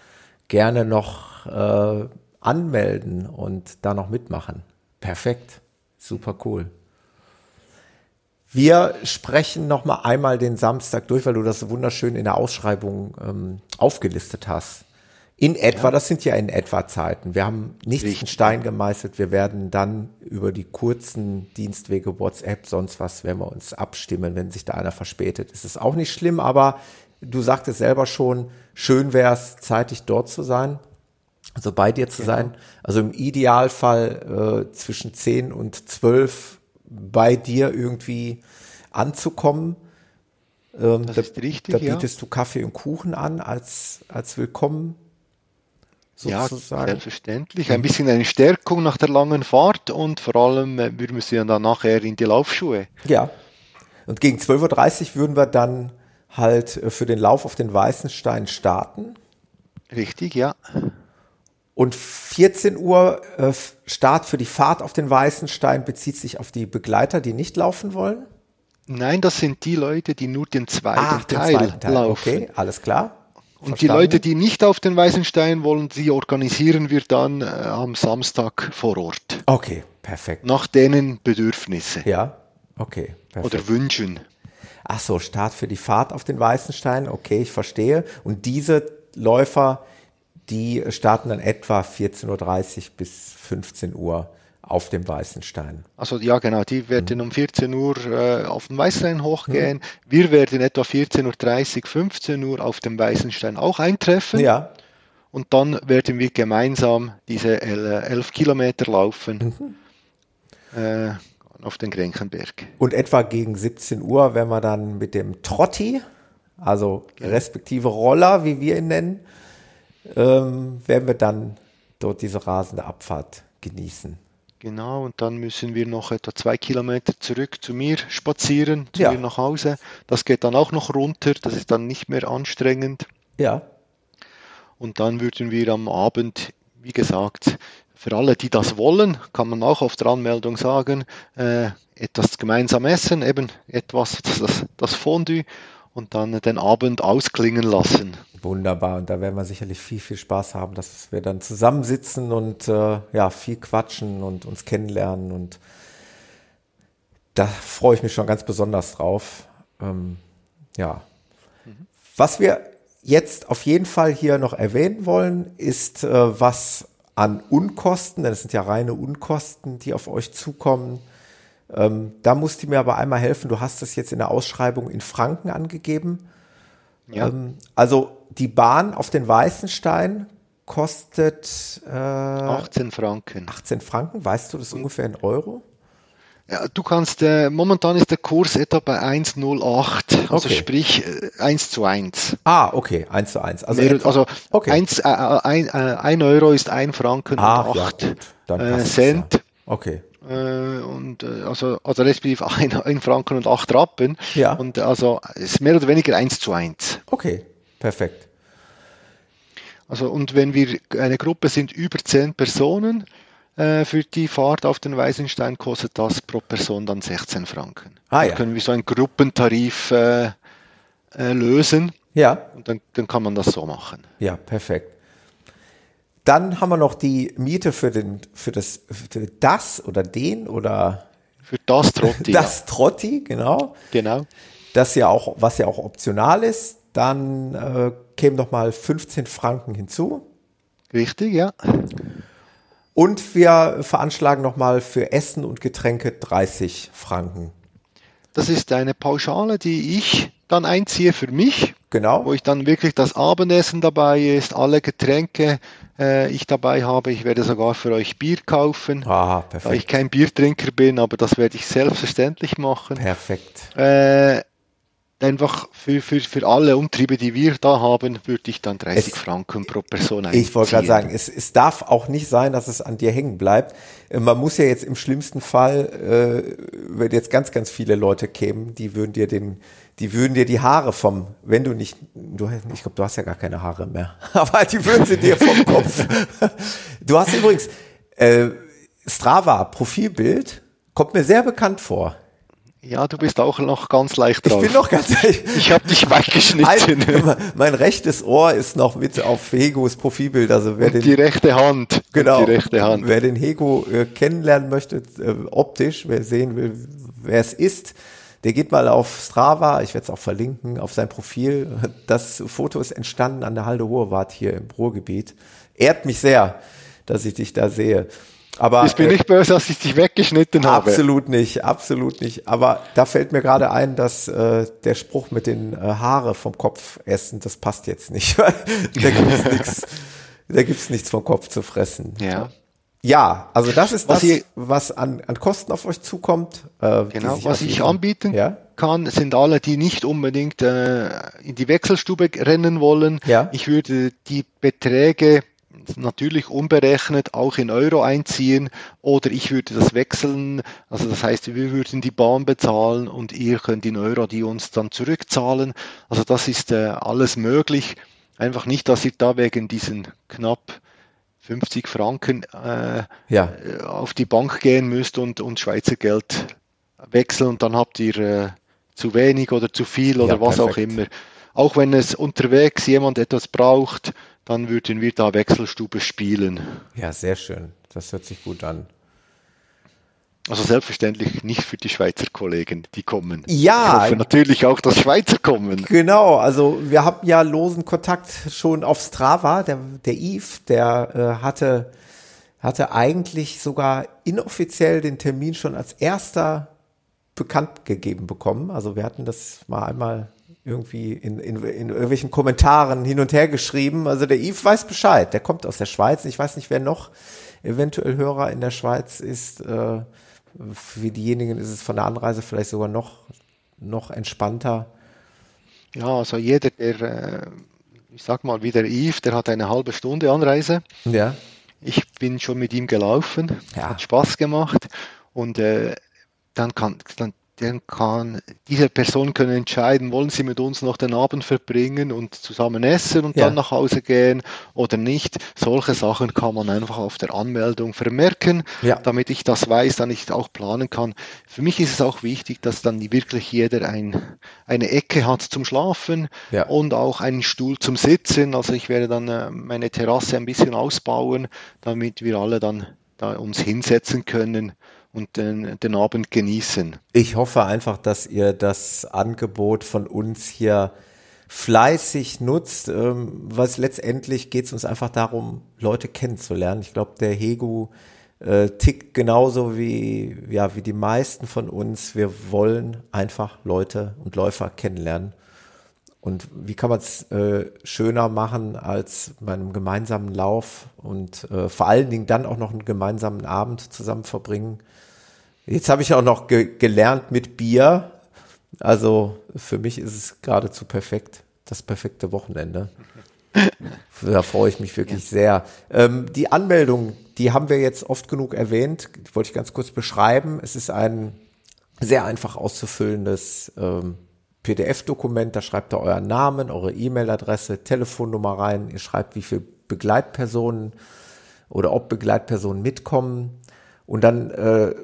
gerne noch äh, anmelden und da noch mitmachen. Perfekt. Super cool. Wir sprechen noch mal einmal den Samstag durch, weil du das so wunderschön in der Ausschreibung ähm, aufgelistet hast. In etwa, ja. das sind ja in etwa Zeiten. Wir haben nichts Richtig. in Stein gemeißelt. Wir werden dann über die kurzen Dienstwege, WhatsApp, sonst was, wenn wir uns abstimmen, wenn sich da einer verspätet. Es ist auch nicht schlimm, aber du sagtest selber schon, schön wäre es, zeitig dort zu sein, also bei dir zu genau. sein. Also im Idealfall äh, zwischen 10 und 12 bei dir irgendwie anzukommen. Ähm, das da, ist richtig, da bietest ja. du Kaffee und Kuchen an als, als Willkommen sozusagen. Ja, selbstverständlich. Ein bisschen eine Stärkung nach der langen Fahrt und vor allem, äh, wir müssen ja dann nachher in die Laufschuhe. Ja. Und gegen 12.30 Uhr würden wir dann halt äh, für den Lauf auf den Weißen Stein starten. Richtig, ja. Und 14 Uhr äh, Start für die Fahrt auf den Weißen Stein bezieht sich auf die Begleiter, die nicht laufen wollen? Nein, das sind die Leute, die nur den zweiten, Ach, den Teil, zweiten Teil laufen. Okay, alles klar. Und die Leute, die nicht auf den Weißen Stein wollen, die organisieren wir dann äh, am Samstag vor Ort. Okay, perfekt. Nach denen Bedürfnisse. Ja, okay. Perfekt. Oder Wünschen. Ach so, Start für die Fahrt auf den Weißen Stein. Okay, ich verstehe. Und diese Läufer, die starten dann etwa 14.30 Uhr bis 15 Uhr auf dem Weißen Stein. Also ja, genau, die werden mhm. um 14 Uhr äh, auf den Weißen Stein hochgehen. Mhm. Wir werden etwa 14.30 Uhr, 15 Uhr auf dem Weißen Stein auch eintreffen. Ja. Und dann werden wir gemeinsam diese elf Kilometer laufen mhm. äh, auf den Grenkenberg. Und etwa gegen 17 Uhr, wenn wir dann mit dem Trotti, also genau. respektive Roller, wie wir ihn nennen, ähm, werden wir dann dort diese rasende Abfahrt genießen. Genau, und dann müssen wir noch etwa zwei Kilometer zurück zu mir spazieren, zu ja. mir nach Hause. Das geht dann auch noch runter, das ist dann nicht mehr anstrengend. Ja. Und dann würden wir am Abend, wie gesagt, für alle, die das wollen, kann man auch auf der Anmeldung sagen, äh, etwas gemeinsam essen, eben etwas, (laughs) das, das Fondue und dann den Abend ausklingen lassen. Wunderbar. Und da werden wir sicherlich viel, viel Spaß haben, dass wir dann zusammensitzen und äh, ja, viel quatschen und uns kennenlernen. Und da freue ich mich schon ganz besonders drauf. Ähm, ja. Mhm. Was wir jetzt auf jeden Fall hier noch erwähnen wollen, ist, äh, was an Unkosten, denn es sind ja reine Unkosten, die auf euch zukommen, ähm, da musst du mir aber einmal helfen. Du hast das jetzt in der Ausschreibung in Franken angegeben. Ja. Ähm, also die Bahn auf den Weißenstein kostet äh, 18 Franken. 18 Franken, weißt du das ungefähr in Euro? Ja, du kannst, äh, momentan ist der Kurs etwa bei 1,08, also okay. sprich äh, 1 zu 1. Ah, okay, 1 zu 1. Also, Mehr, also okay. 1, äh, 1, äh, 1 Euro ist 1 Franken ah, und 8 ja, äh, Cent. Ja. Okay. Äh, und äh, also, also respektive (laughs) ein, ein Franken und acht Rappen. Ja. Und also ist mehr oder weniger eins zu eins. Okay, perfekt. Also und wenn wir eine Gruppe sind über zehn Personen, äh, für die Fahrt auf den Weißenstein kostet das pro Person dann 16 Franken. Ah, ja. Da können wir so einen Gruppentarif äh, äh, lösen. Ja. Und dann, dann kann man das so machen. Ja, perfekt. Dann haben wir noch die Miete für den, für das, für das oder den oder Für das Trotti. (laughs) Das ja. Trotti, genau. Genau. Das ja auch, was ja auch optional ist. Dann äh, kämen noch mal 15 Franken hinzu. Richtig, ja. Und wir veranschlagen noch mal für Essen und Getränke 30 Franken. Das ist eine Pauschale, die ich dann einziehe für mich. Genau. Wo ich dann wirklich das Abendessen dabei ist, alle Getränke äh, ich dabei habe. Ich werde sogar für euch Bier kaufen. Ah, perfekt. Da ich kein Biertrinker bin, aber das werde ich selbstverständlich machen. Perfekt. Äh, einfach für, für, für alle Umtriebe, die wir da haben, würde ich dann 30 Es- Franken pro Person einziehen. Ich wollte gerade sagen, es, es darf auch nicht sein, dass es an dir hängen bleibt. Äh, Man muss ja jetzt im schlimmsten Fall, äh, wenn jetzt ganz, ganz viele Leute kämen, die würden dir den, die würden dir die Haare vom, wenn du nicht, du, ich glaube, du hast ja gar keine Haare mehr, (laughs) aber die würden sie dir vom Kopf. (laughs) Du hast übrigens äh, Strava Profilbild, kommt mir sehr bekannt vor. Ja, du bist auch noch ganz leicht Ich drauf. bin noch ganz ich habe dich weggeschnitten. Ein, mein rechtes Ohr ist noch mit auf Hegos Profilbild. Also wer Und den, die rechte Hand. Genau, Die rechte Hand. wer den Hego äh, kennenlernen möchte, äh, optisch, wer sehen will, wer es ist, der geht mal auf Strava, ich werde es auch verlinken, auf sein Profil. Das Foto ist entstanden an der Halde Hohewart hier im Ruhrgebiet. Ehrt mich sehr, dass ich dich da sehe. Aber Ich bin äh, nicht böse, dass ich dich weggeschnitten habe. Absolut nicht, absolut nicht. Aber da fällt mir gerade ein, dass äh, der Spruch mit den äh, Haare vom Kopf essen, das passt jetzt nicht. (laughs) da gibt's nichts, da gibt's nichts vom Kopf zu fressen. Ja. Ja, also das ist Was das, ihr- was an, an Kosten auf euch zukommt. Äh, Genau, was ich anbieten Ja? kann, sind alle, die nicht unbedingt äh, in die Wechselstube rennen wollen. Ja. Ich würde die Beträge natürlich unberechnet auch in Euro einziehen oder ich würde das wechseln. Also das heißt, wir würden die Bahn bezahlen und ihr könnt in Euro die uns dann zurückzahlen. Also das ist äh, alles möglich. Einfach nicht, dass ihr da wegen diesen knapp 50 Franken äh, Ja, äh, auf die Bank gehen müsst und, und Schweizer Geld wechseln und dann habt ihr äh, zu wenig oder zu viel oder Ja, was auch perfekt. immer. Auch wenn es unterwegs jemand etwas braucht, dann würden wir da Wechselstube spielen. ja, sehr schön. Das hört sich gut an. Also selbstverständlich nicht für die Schweizer Kollegen, die kommen. Ja. Ich hoffe natürlich auch, dass Schweizer kommen. Genau, also wir haben ja losen Kontakt schon auf Strava. Der, der Yves, der äh, hatte, hatte eigentlich sogar inoffiziell den Termin schon als erster bekannt gegeben bekommen. Also wir hatten das mal einmal irgendwie in, in, in irgendwelchen Kommentaren hin und her geschrieben. Also der Yves weiß Bescheid, der kommt aus der Schweiz. Ich weiß nicht, wer noch eventuell Hörer in der Schweiz ist. Äh, für diejenigen ist es von der Anreise vielleicht sogar noch, noch entspannter. Ja, also jeder, der, äh, ich sag mal, wie der Yves, der hat eine halbe Stunde Anreise. Ja. Ich bin schon mit ihm gelaufen, Ja. hat Spaß gemacht und äh, dann kann dann, dann kann diese Person können entscheiden, wollen sie mit uns noch den Abend verbringen und zusammen essen und Ja. dann nach Hause gehen oder nicht. Solche Sachen kann man einfach auf der Anmeldung vermerken, Ja. damit ich das weiß, dann ich auch planen kann. Für mich ist es auch wichtig, dass dann wirklich jeder ein, eine Ecke hat zum Schlafen Ja. und auch einen Stuhl zum Sitzen. Also ich werde dann äh, meine Terrasse ein bisschen ausbauen, damit wir alle dann da uns hinsetzen können und den, den Abend genießen. Ich hoffe einfach, dass ihr das Angebot von uns hier fleißig nutzt, ähm, was letztendlich geht es uns einfach darum, Leute kennenzulernen. Ich glaube, der Hegu äh, tickt genauso wie, ja, wie die meisten von uns. Wir wollen einfach Leute und Läufer kennenlernen. Und wie kann man es äh, schöner machen als bei einem gemeinsamen Lauf und äh, vor allen Dingen dann auch noch einen gemeinsamen Abend zusammen verbringen? Jetzt habe ich auch noch ge gelernt mit Bier. Also für mich ist es geradezu perfekt, das perfekte Wochenende. (laughs) Da freue ich mich wirklich sehr. Ähm, die Anmeldung, die haben wir jetzt oft genug erwähnt, die wollte ich ganz kurz beschreiben. Es ist ein sehr einfach auszufüllendes ähm, PDF-Dokument. Da schreibt ihr euren Namen, eure E-Mail-Adresse, Telefonnummer rein. Ihr schreibt, wie viele Begleitpersonen oder ob Begleitpersonen mitkommen. Und dann äh,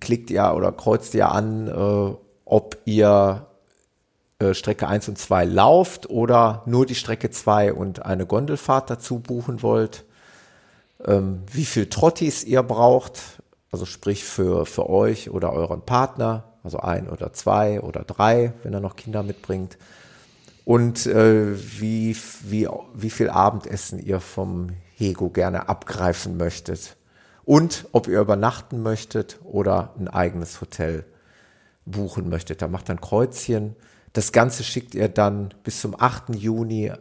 klickt ihr oder kreuzt ihr an, äh, ob ihr äh, Strecke 1 und 2 lauft oder nur die Strecke 2 und eine Gondelfahrt dazu buchen wollt, ähm, wie viel Trottis ihr braucht also sprich für, für euch oder euren Partner, also ein oder zwei oder drei, wenn er noch Kinder mitbringt. Und äh, wie, wie, wie viel Abendessen ihr vom Hego gerne abgreifen möchtet. Und ob ihr übernachten möchtet oder ein eigenes Hotel buchen möchtet. Da macht dann Kreuzchen. Das Ganze schickt ihr dann bis zum 8. Juni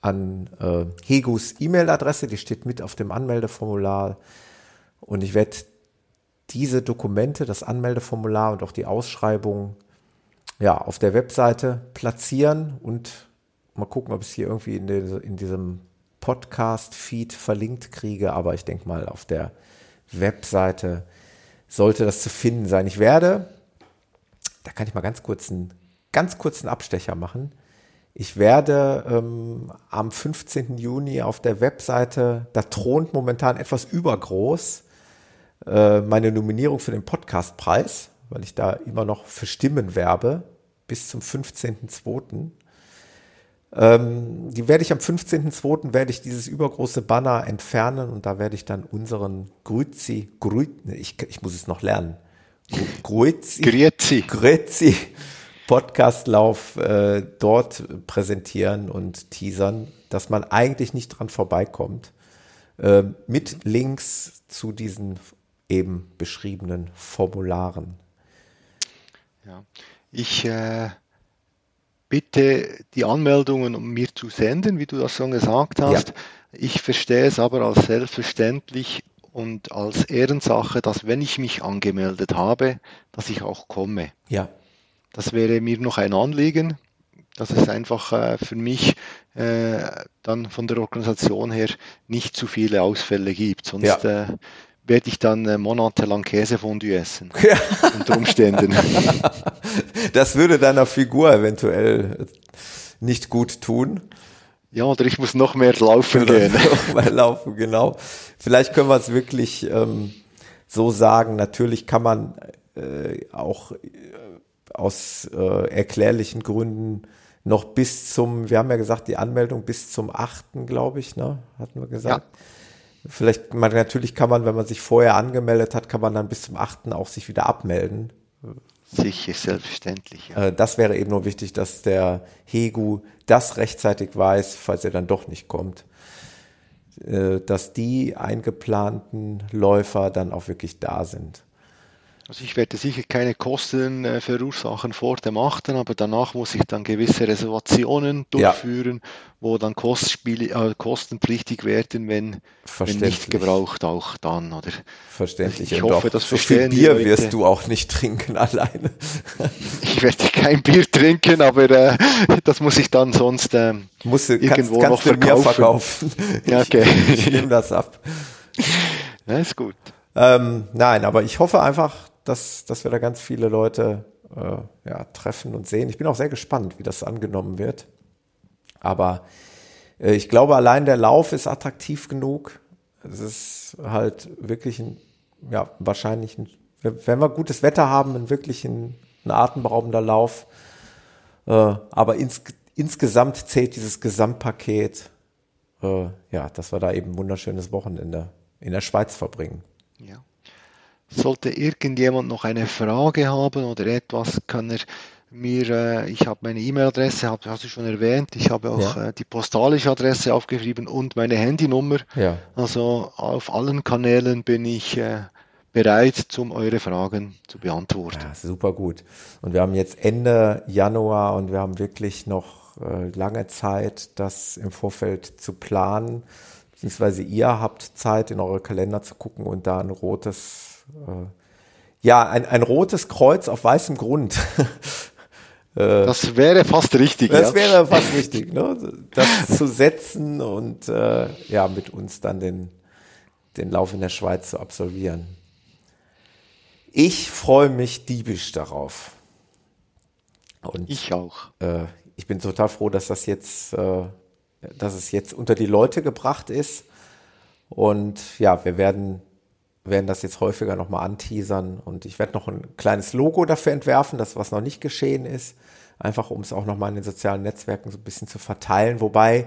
an äh, Hegus E-Mail-Adresse, die steht mit auf dem Anmeldeformular. Und ich werde diese Dokumente, das Anmeldeformular und auch die Ausschreibung ja, auf der Webseite platzieren und mal gucken, ob ich es hier irgendwie in, de, in diesem Podcast-Feed verlinkt kriege. Aber ich denke mal, auf der Webseite sollte das zu finden sein. Ich werde, da kann ich mal ganz kurz einen ganz kurzen Abstecher machen. Ich werde ähm, am 15. Juni auf der Webseite, da thront momentan etwas übergroß äh, meine Nominierung für den Podcastpreis, weil ich da immer noch für Stimmen werbe, bis zum 15.02. Ähm, die werde ich am 15.02. werde ich dieses übergroße Banner entfernen und da werde ich dann unseren Grüzi, Grüzi, ich, ich muss es noch lernen. Grüzi, Grüzi. Grüzi Podcastlauf äh, dort präsentieren und teasern, dass man eigentlich nicht dran vorbeikommt. Äh, mit Links zu diesen eben beschriebenen Formularen. Ja, ich äh, bitte die Anmeldungen um mir zu senden, wie du das schon gesagt hast. Ja. Ich verstehe es aber als selbstverständlich und als Ehrensache, dass wenn ich mich angemeldet habe, dass ich auch komme. Ja. Das wäre mir noch ein Anliegen, dass es einfach äh, für mich äh, dann von der Organisation her nicht zu viele Ausfälle gibt. Sonst ja. Äh, werde ich dann äh, monatelang Käsefondue essen. Ja. Unter Umständen. (laughs) Das würde deiner Figur eventuell nicht gut tun. Ja, oder ich muss noch mehr laufen oder gehen. Noch mehr laufen, genau. Vielleicht können wir es wirklich ähm, so sagen. Natürlich kann man äh, auch aus äh, erklärlichen Gründen noch bis zum, wir haben ja gesagt, die Anmeldung bis zum 8., glaube ich, ne? Hatten wir gesagt. Ja. Vielleicht, man, natürlich kann man, wenn man sich vorher angemeldet hat, kann man dann bis zum 8. auch sich wieder abmelden. Sicher, selbstverständlich. Ja. Äh, das wäre eben nur wichtig, dass der Hegu das rechtzeitig weiß, falls er dann doch nicht kommt, äh, dass die eingeplanten Läufer dann auch wirklich da sind. Also ich werde sicher keine Kosten äh, verursachen vor dem 8., aber danach muss ich dann gewisse Reservationen durchführen, ja. wo dann Kostspiel, äh, kostenpflichtig werden, wenn, wenn nicht gebraucht auch dann. Oder? Verständlich. Ich hoffe, das so viel Bier wirst du auch nicht trinken (laughs) alleine. ich werde kein Bier trinken, aber äh, das muss ich dann sonst äh, Musst du, irgendwo kannst, kannst noch verkaufen. verkaufen. ja, okay. (laughs) ich nehme das ab. (laughs) Ja, ist gut. Ähm, nein, aber ich hoffe einfach, dass, dass wir da ganz viele Leute äh, ja, treffen und sehen. Ich bin auch sehr gespannt, wie das angenommen wird. Aber äh, ich glaube, allein der Lauf ist attraktiv genug. Es ist halt wirklich ein, ja, wahrscheinlich, ein, wenn wir gutes Wetter haben, ein wirklich ein, ein atemberaubender Lauf. Äh, aber ins, insgesamt zählt dieses Gesamtpaket, äh, ja, dass wir da eben ein wunderschönes Wochenende in der Schweiz verbringen. Ja. Sollte irgendjemand noch eine Frage haben oder etwas, kann er mir, äh, ich habe meine E-Mail-Adresse, hast du schon erwähnt, ich habe auch ja. äh, die postalische Adresse aufgeschrieben und meine Handynummer. Ja. Also auf allen Kanälen bin ich äh, bereit, um eure Fragen zu beantworten. Ja, super gut. Und wir haben jetzt Ende Januar und wir haben wirklich noch lange Zeit, das im Vorfeld zu planen. Beziehungsweise ihr habt Zeit, in eure Kalender zu gucken und da ein rotes äh, ja, ein, ein rotes Kreuz auf weißem Grund. (laughs) Äh, das wäre fast richtig. Das ja. wäre fast richtig, ne? das zu setzen und äh, ja, mit uns dann den, den Lauf in der Schweiz zu absolvieren. Ich freue mich diebisch darauf. Und ich auch. Äh, ich bin total froh, dass das jetzt, äh, dass es jetzt unter die Leute gebracht ist. Und ja, wir werden werden das jetzt häufiger nochmal anteasern. Und ich werde noch ein kleines Logo dafür entwerfen, das was noch nicht geschehen ist, einfach um es auch nochmal in den sozialen Netzwerken so ein bisschen zu verteilen, wobei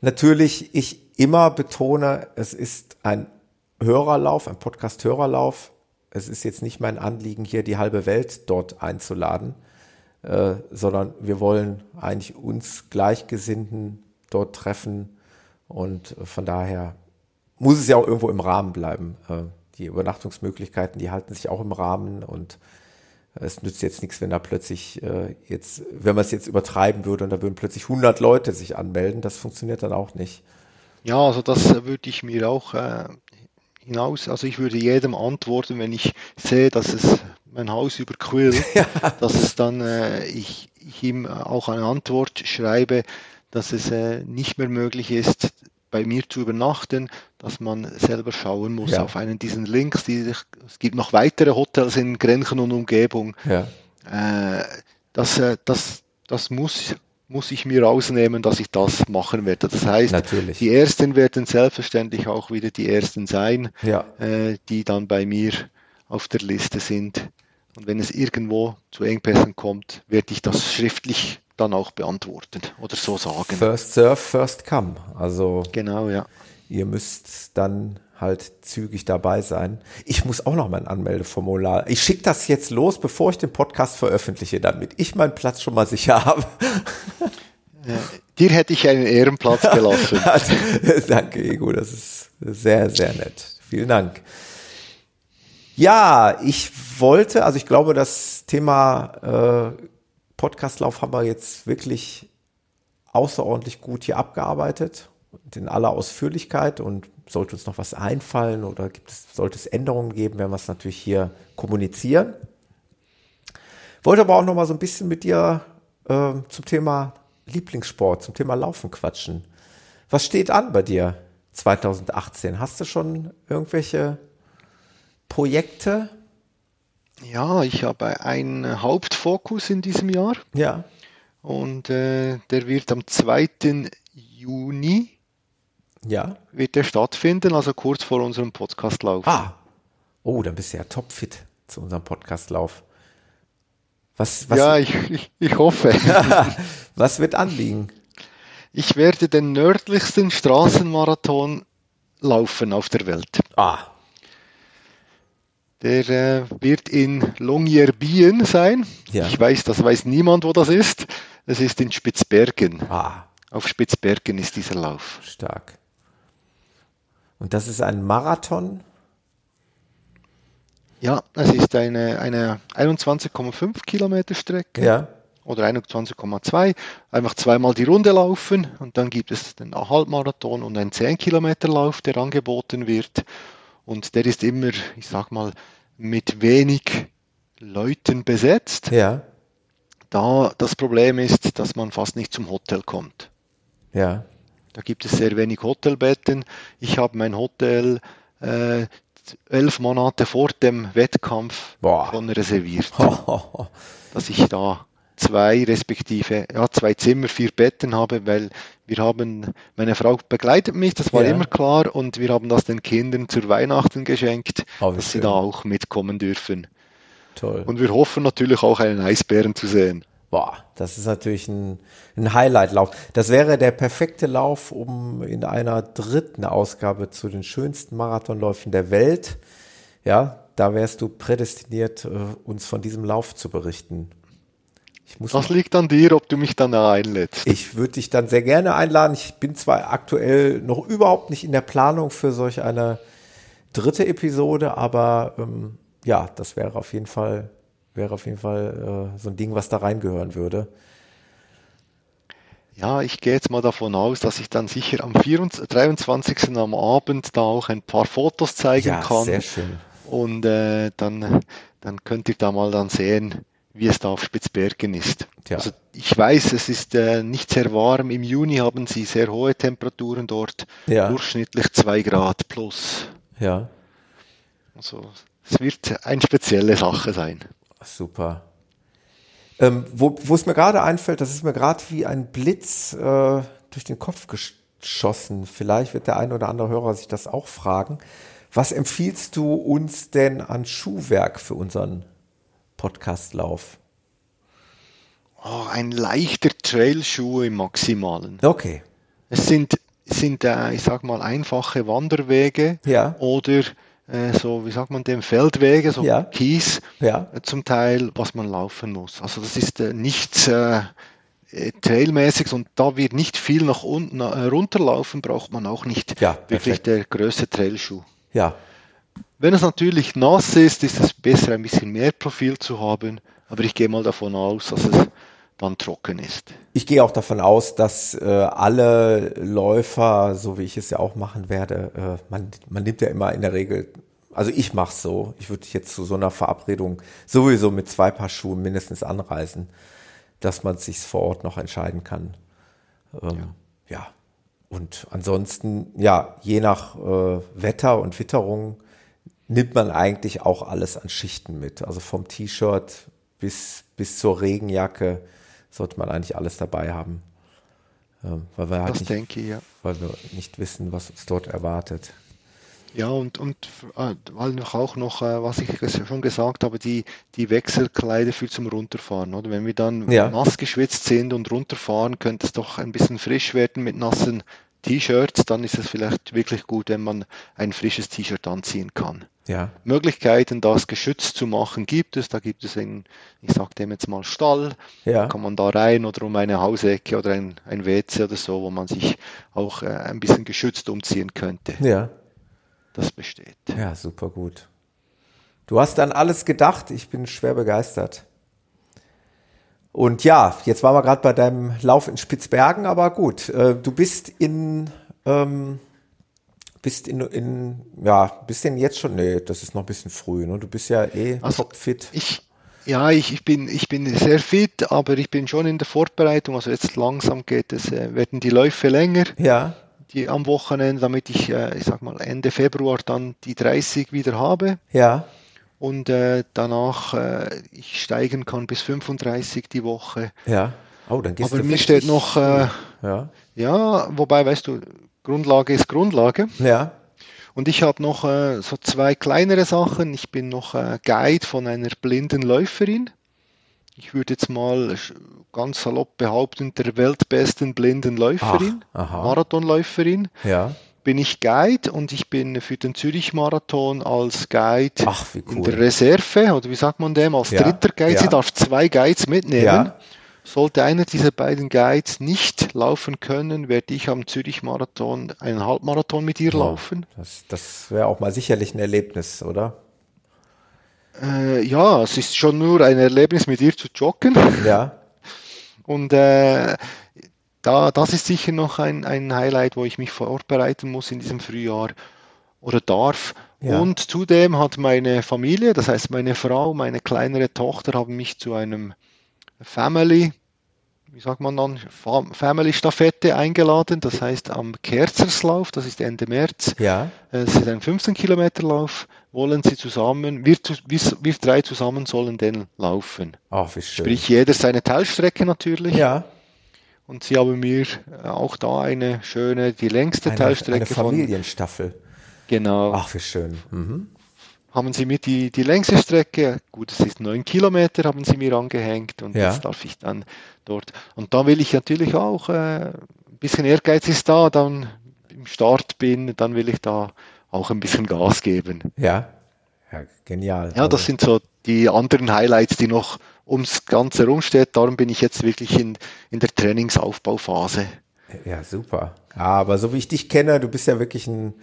natürlich ich immer betone, es ist ein Hörerlauf, ein Podcast-Hörerlauf. Es ist jetzt nicht mein Anliegen, hier die halbe Welt dort einzuladen, äh, sondern wir wollen eigentlich uns Gleichgesinnten dort treffen. Und von daher muss es ja auch irgendwo im Rahmen bleiben. Äh, die Übernachtungsmöglichkeiten, die halten sich auch im Rahmen und es nützt jetzt nichts, wenn da plötzlich äh, jetzt, wenn man es jetzt übertreiben würde und da würden plötzlich 100 Leute sich anmelden, das funktioniert dann auch nicht. Ja, also das würde ich mir auch äh, hinaus, also ich würde jedem antworten, wenn ich sehe, dass es mein Haus überquillt, (laughs) ja. dass es dann äh, ich, ich ihm auch eine Antwort schreibe, dass es äh, nicht mehr möglich ist, bei mir zu übernachten, dass man selber schauen muss ja. auf einen diesen Links. Die, es gibt noch weitere Hotels in Grenchen und Umgebung. Ja. Äh, das, äh, das, das muss, muss ich mir rausnehmen, dass ich das machen werde. Das heißt, Natürlich. die ersten werden selbstverständlich auch wieder die ersten sein, ja. äh, die dann bei mir auf der Liste sind. Und wenn es irgendwo zu Engpässen kommt, werde ich das schriftlich dann auch beantworten oder so sagen. First serve, first come. Also genau, ja. Ihr müsst dann halt zügig dabei sein. Ich muss auch noch mein Anmeldeformular. Ich schicke das jetzt los, bevor ich den Podcast veröffentliche, damit ich meinen Platz schon mal sicher habe. (laughs) Ja, dir hätte ich einen Ehrenplatz (laughs) gelassen. also, (laughs) danke, Ego. Das ist sehr, sehr nett. Vielen Dank. Ja, ich wollte, also ich glaube, das Thema äh, Podcastlauf haben wir jetzt wirklich außerordentlich gut hier abgearbeitet und in aller Ausführlichkeit und sollte uns noch was einfallen oder gibt es, sollte es Änderungen geben, werden wir es natürlich hier kommunizieren. Wollte aber auch noch mal so ein bisschen mit dir äh, zum Thema Lieblingssport, zum Thema Laufen quatschen. Was steht an bei dir 2018? Hast du schon irgendwelche Projekte? Ja, ich habe einen Hauptfokus in diesem Jahr. Ja. Und äh, der wird am 2. Juni ja. wird der stattfinden, also kurz vor unserem Podcastlauf. Ah. Oh, dann bist du ja topfit zu unserem Podcastlauf. Was, was ja, ich, ich, ich hoffe. (laughs) was wird anliegen? Ich werde den nördlichsten Straßenmarathon laufen auf der Welt. Ah, der äh, wird in Longyearbyen sein. Ja. Ich weiß, das weiß niemand, wo das ist. Es ist in Spitzbergen. Ah. Auf Spitzbergen ist dieser Lauf. Stark. Und das ist ein Marathon? Ja, es ist eine, eine 21,5 Kilometer Strecke. Ja. Oder 21,2. Einfach zweimal die Runde laufen und dann gibt es den Halbmarathon und einen 10 Kilometer Lauf, der angeboten wird. Und der ist immer, ich sag mal, mit wenig Leuten besetzt. Ja. Da das Problem ist, dass man fast nicht zum Hotel kommt. Ja. Da gibt es sehr wenig Hotelbetten. Ich habe mein Hotel äh, elf Monate vor dem Wettkampf Boah. schon reserviert, (laughs) dass ich da zwei respektive ja, zwei Zimmer, vier Betten habe, weil wir haben, meine Frau begleitet mich, das war ja. immer klar, und wir haben das den Kindern zur Weihnachten geschenkt, oh, dass schön. sie da auch mitkommen dürfen. Toll. Und wir hoffen natürlich auch einen Eisbären zu sehen. Boah, das ist natürlich ein, ein Highlight-Lauf. Das wäre der perfekte Lauf, um in einer dritten Ausgabe zu den schönsten Marathonläufen der Welt, ja, da wärst du prädestiniert, äh, uns von diesem Lauf zu berichten das liegt an dir, ob du mich dann einlädst. Ich würde dich dann sehr gerne einladen. Ich bin zwar aktuell noch überhaupt nicht in der Planung für solch eine dritte Episode, aber ähm, ja, das wäre auf jeden Fall, wäre auf jeden Fall äh, so ein Ding, was da reingehören würde. Ja, ich gehe jetzt mal davon aus, dass ich dann sicher am 24, 23. am Abend da auch ein paar Fotos zeigen ja, kann. Sehr schön. Und äh, dann, dann könnt ihr da mal dann sehen, wie es da auf Spitzbergen ist. Ja. Also ich weiß, es ist äh, nicht sehr warm. Im Juni haben sie sehr hohe Temperaturen dort, ja. durchschnittlich zwei Grad plus. Ja. Also es wird eine spezielle Sache sein. Super. Ähm, wo, wo es mir gerade einfällt, das ist mir gerade wie ein Blitz äh, durch den Kopf geschossen. Vielleicht wird der ein oder andere Hörer sich das auch fragen. Was empfiehlst du uns denn an Schuhwerk für unseren Podcastlauf? Oh, ein leichter Trailschuh im Maximalen. Okay. Es sind, sind äh, ich sag mal, einfache Wanderwege ja. oder äh, so, wie sagt man dem, Feldwege, so Ja. Kies Ja. äh, zum Teil, was man laufen muss. Also das ist äh, nichts äh, äh, Trailmäßiges und da wir nicht viel nach unten äh, runterlaufen, braucht man auch nicht Ja, wirklich der größte Trailschuh. Ja. Wenn es natürlich nass ist, ist es besser, ein bisschen mehr Profil zu haben, aber ich gehe mal davon aus, dass es dann trocken ist. Ich gehe auch davon aus, dass äh, alle Läufer, so wie ich es ja auch machen werde, äh, man, man nimmt ja immer in der Regel, also ich mache es so, ich würde jetzt zu so einer Verabredung sowieso mit zwei Paar Schuhen mindestens anreisen, dass man sich vor Ort noch entscheiden kann. Ähm, ja. Und ansonsten, ja, je nach äh, Wetter und Witterung nimmt man eigentlich auch alles an Schichten mit. Also vom T-Shirt bis, bis zur Regenjacke sollte man eigentlich alles dabei haben. Ähm, weil wir halt Das nicht, denke ich, ja. weil wir nicht wissen, was uns dort erwartet. Ja, und, und äh, weil noch auch noch, äh, was ich schon gesagt habe, die, die Wechselkleider für zum Runterfahren, oder? Wenn wir dann Ja. nass geschwitzt sind und runterfahren, könnte es doch ein bisschen frisch werden mit nassen T-Shirts, dann ist es vielleicht wirklich gut, wenn man ein frisches T-Shirt anziehen kann. Ja, Möglichkeiten, das geschützt zu machen, gibt es. Da gibt es einen, ich sage dem jetzt mal Stall, ja, kann man da rein oder um eine Hausecke oder ein, ein WC oder so, wo man sich auch äh, ein bisschen geschützt umziehen könnte. ja, Das besteht. ja, super gut. Du hast an alles gedacht. Ich bin schwer begeistert. Und ja, jetzt waren wir gerade bei deinem Lauf in Spitzbergen, aber gut. Äh, du bist in, ähm, bist in, in, ja, bist denn jetzt schon? Nee, das ist noch ein bisschen früh. Ne? Du bist ja eh Also, topfit. Ich, ja, ich, ich bin, ich bin sehr fit, aber ich bin schon in der Vorbereitung. Also jetzt langsam geht es, äh, werden die Läufe länger, Ja, die am Wochenende, damit ich, äh, ich sag mal, Ende Februar dann die 30 wieder habe ja, und äh, danach äh, ich steigen kann bis 35 die Woche. ja. Oh, dann gehst Aber du mir steht noch, äh, Ja, ja, wobei, weißt du, Grundlage ist Grundlage. ja, Und ich habe noch äh, so zwei kleinere Sachen. Ich bin noch äh, Guide von einer blinden Läuferin. Ich würde jetzt mal ganz salopp behaupten, der weltbesten blinden Läuferin, Ach. Marathonläuferin. ja. Bin ich Guide und ich bin für den Zürich-Marathon als Guide Ach, wie in der cool. Reserve, oder wie sagt man dem, als Ja, dritter Guide. ja. Sie darf zwei Guides mitnehmen. Ja. Sollte einer dieser beiden Guides nicht laufen können, werde ich am Zürich-Marathon einen Halbmarathon mit ihr laufen. Das, das wäre auch mal sicherlich ein Erlebnis, oder? Äh, ja, es ist schon nur ein Erlebnis, mit ihr zu joggen. Ja, Und äh, da, das ist sicher noch ein, ein Highlight, wo ich mich vorbereiten muss in diesem Frühjahr oder darf. Ja. Und zudem hat meine Familie, das heißt meine Frau, meine kleinere Tochter, haben mich zu einem Family, wie sagt man dann, Fa- Family-Staffette eingeladen. Das heißt am Kerzerslauf, das ist Ende März. ja. Es ist ein 15-Kilometer-Lauf. Wollen Sie zusammen, wir, wir, wir drei zusammen sollen den laufen. Ach, wie schön. Sprich, jeder seine Teilstrecke natürlich. ja, Und Sie haben mir äh, auch da eine schöne, die längste eine, eine Teilstrecke von, Familienstaffel. genau, Ach, wie schön. Mhm. haben Sie mir die, die längste Strecke, gut, es ist neun Kilometer, haben Sie mir angehängt und Ja. jetzt darf ich dann dort. Und da will ich natürlich auch, äh, ein bisschen Ehrgeiz ist da, dann im Start bin, dann will ich da auch ein bisschen Gas geben. Ja. Ja, genial. Ja, das Also, sind so die anderen Highlights, die noch ums Ganze rumsteht. Darum bin ich jetzt wirklich in, in der Trainingsaufbauphase. ja, super. Aber so wie ich dich kenne, du bist ja wirklich ein,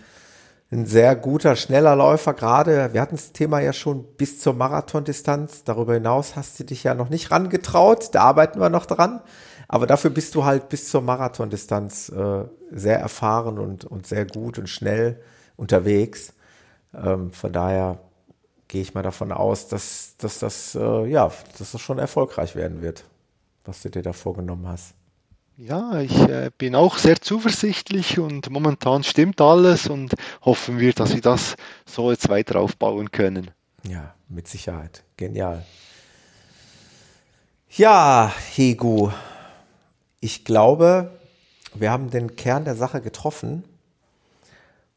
ein sehr guter, schneller Läufer gerade. Wir hatten das Thema ja schon bis zur Marathondistanz. Darüber hinaus hast du dich ja noch nicht rangetraut. Da arbeiten wir noch dran. Aber dafür bist du halt bis zur Marathondistanz äh, sehr erfahren und, und sehr gut und schnell unterwegs. Ähm, von daher gehe ich mal davon aus, dass, dass das äh, ja, dass das schon erfolgreich werden wird, was du dir da vorgenommen hast. Ja, ich äh, bin auch sehr zuversichtlich und momentan stimmt alles und hoffen wir, dass wir das so jetzt weiter aufbauen können. Ja, mit Sicherheit. Genial. Ja, Hegu, ich glaube, wir haben den Kern der Sache getroffen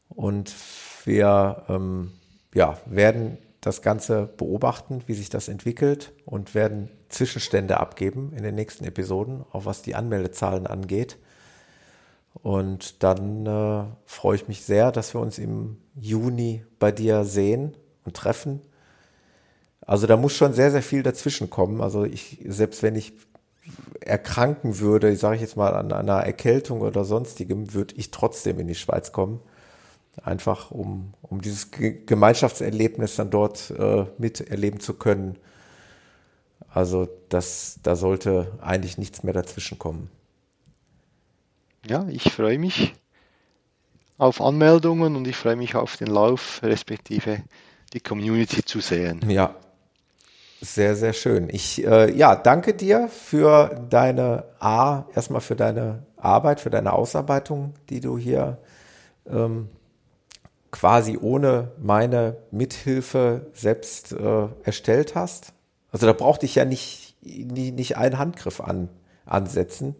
und wir ähm, ja, werden das Ganze beobachten, wie sich das entwickelt und werden Zwischenstände abgeben in den nächsten Episoden, auch was die Anmeldezahlen angeht. Und dann äh, freue ich mich sehr, dass wir uns im Juni bei dir sehen und treffen. Also da muss schon sehr, sehr viel dazwischen kommen. Also ich, selbst wenn ich erkranken würde, sage ich jetzt mal an einer Erkältung oder sonstigem, würde ich trotzdem in die Schweiz kommen. Einfach um, um dieses Gemeinschaftserlebnis dann dort äh, miterleben zu können. Also das, da sollte eigentlich nichts mehr dazwischen kommen. Ja, ich freue mich auf Anmeldungen und ich freue mich auf den Lauf, respektive die Community zu sehen. Ja, sehr, sehr schön. Ich äh, ja, danke dir für deine A, erstmal für deine Arbeit, für deine Ausarbeitung, die du hier ähm, quasi ohne meine Mithilfe selbst äh, erstellt hast. Also da brauchte ich ja nicht, nicht, nicht einen Handgriff an, ansetzen.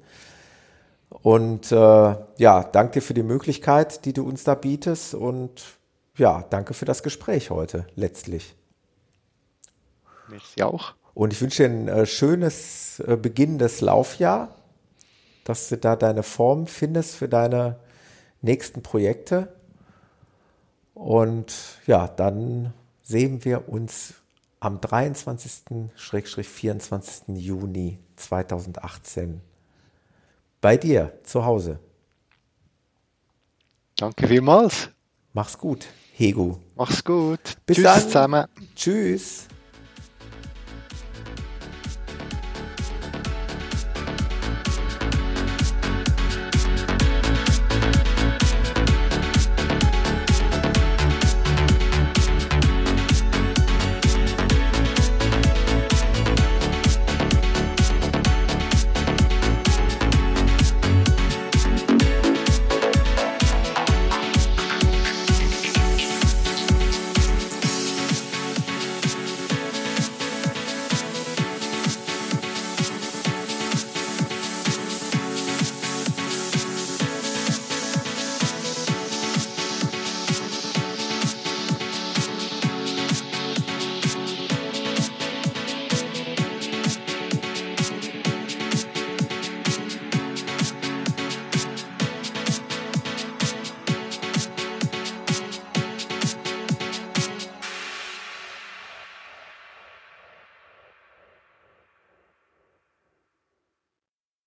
Und äh, ja, danke dir für die Möglichkeit, die du uns da bietest. Und ja, danke für das Gespräch heute letztlich. Merci auch. Und ich wünsche dir ein äh, schönes äh, beginnendes Laufjahr, dass du da deine Form findest für deine nächsten Projekte. Und ja, dann sehen wir uns am 23.-24. Juni 2018 bei dir zu Hause. Danke vielmals. Mach's gut, Hegu. Mach's gut. Bis Tschüss dann. zusammen. Tschüss.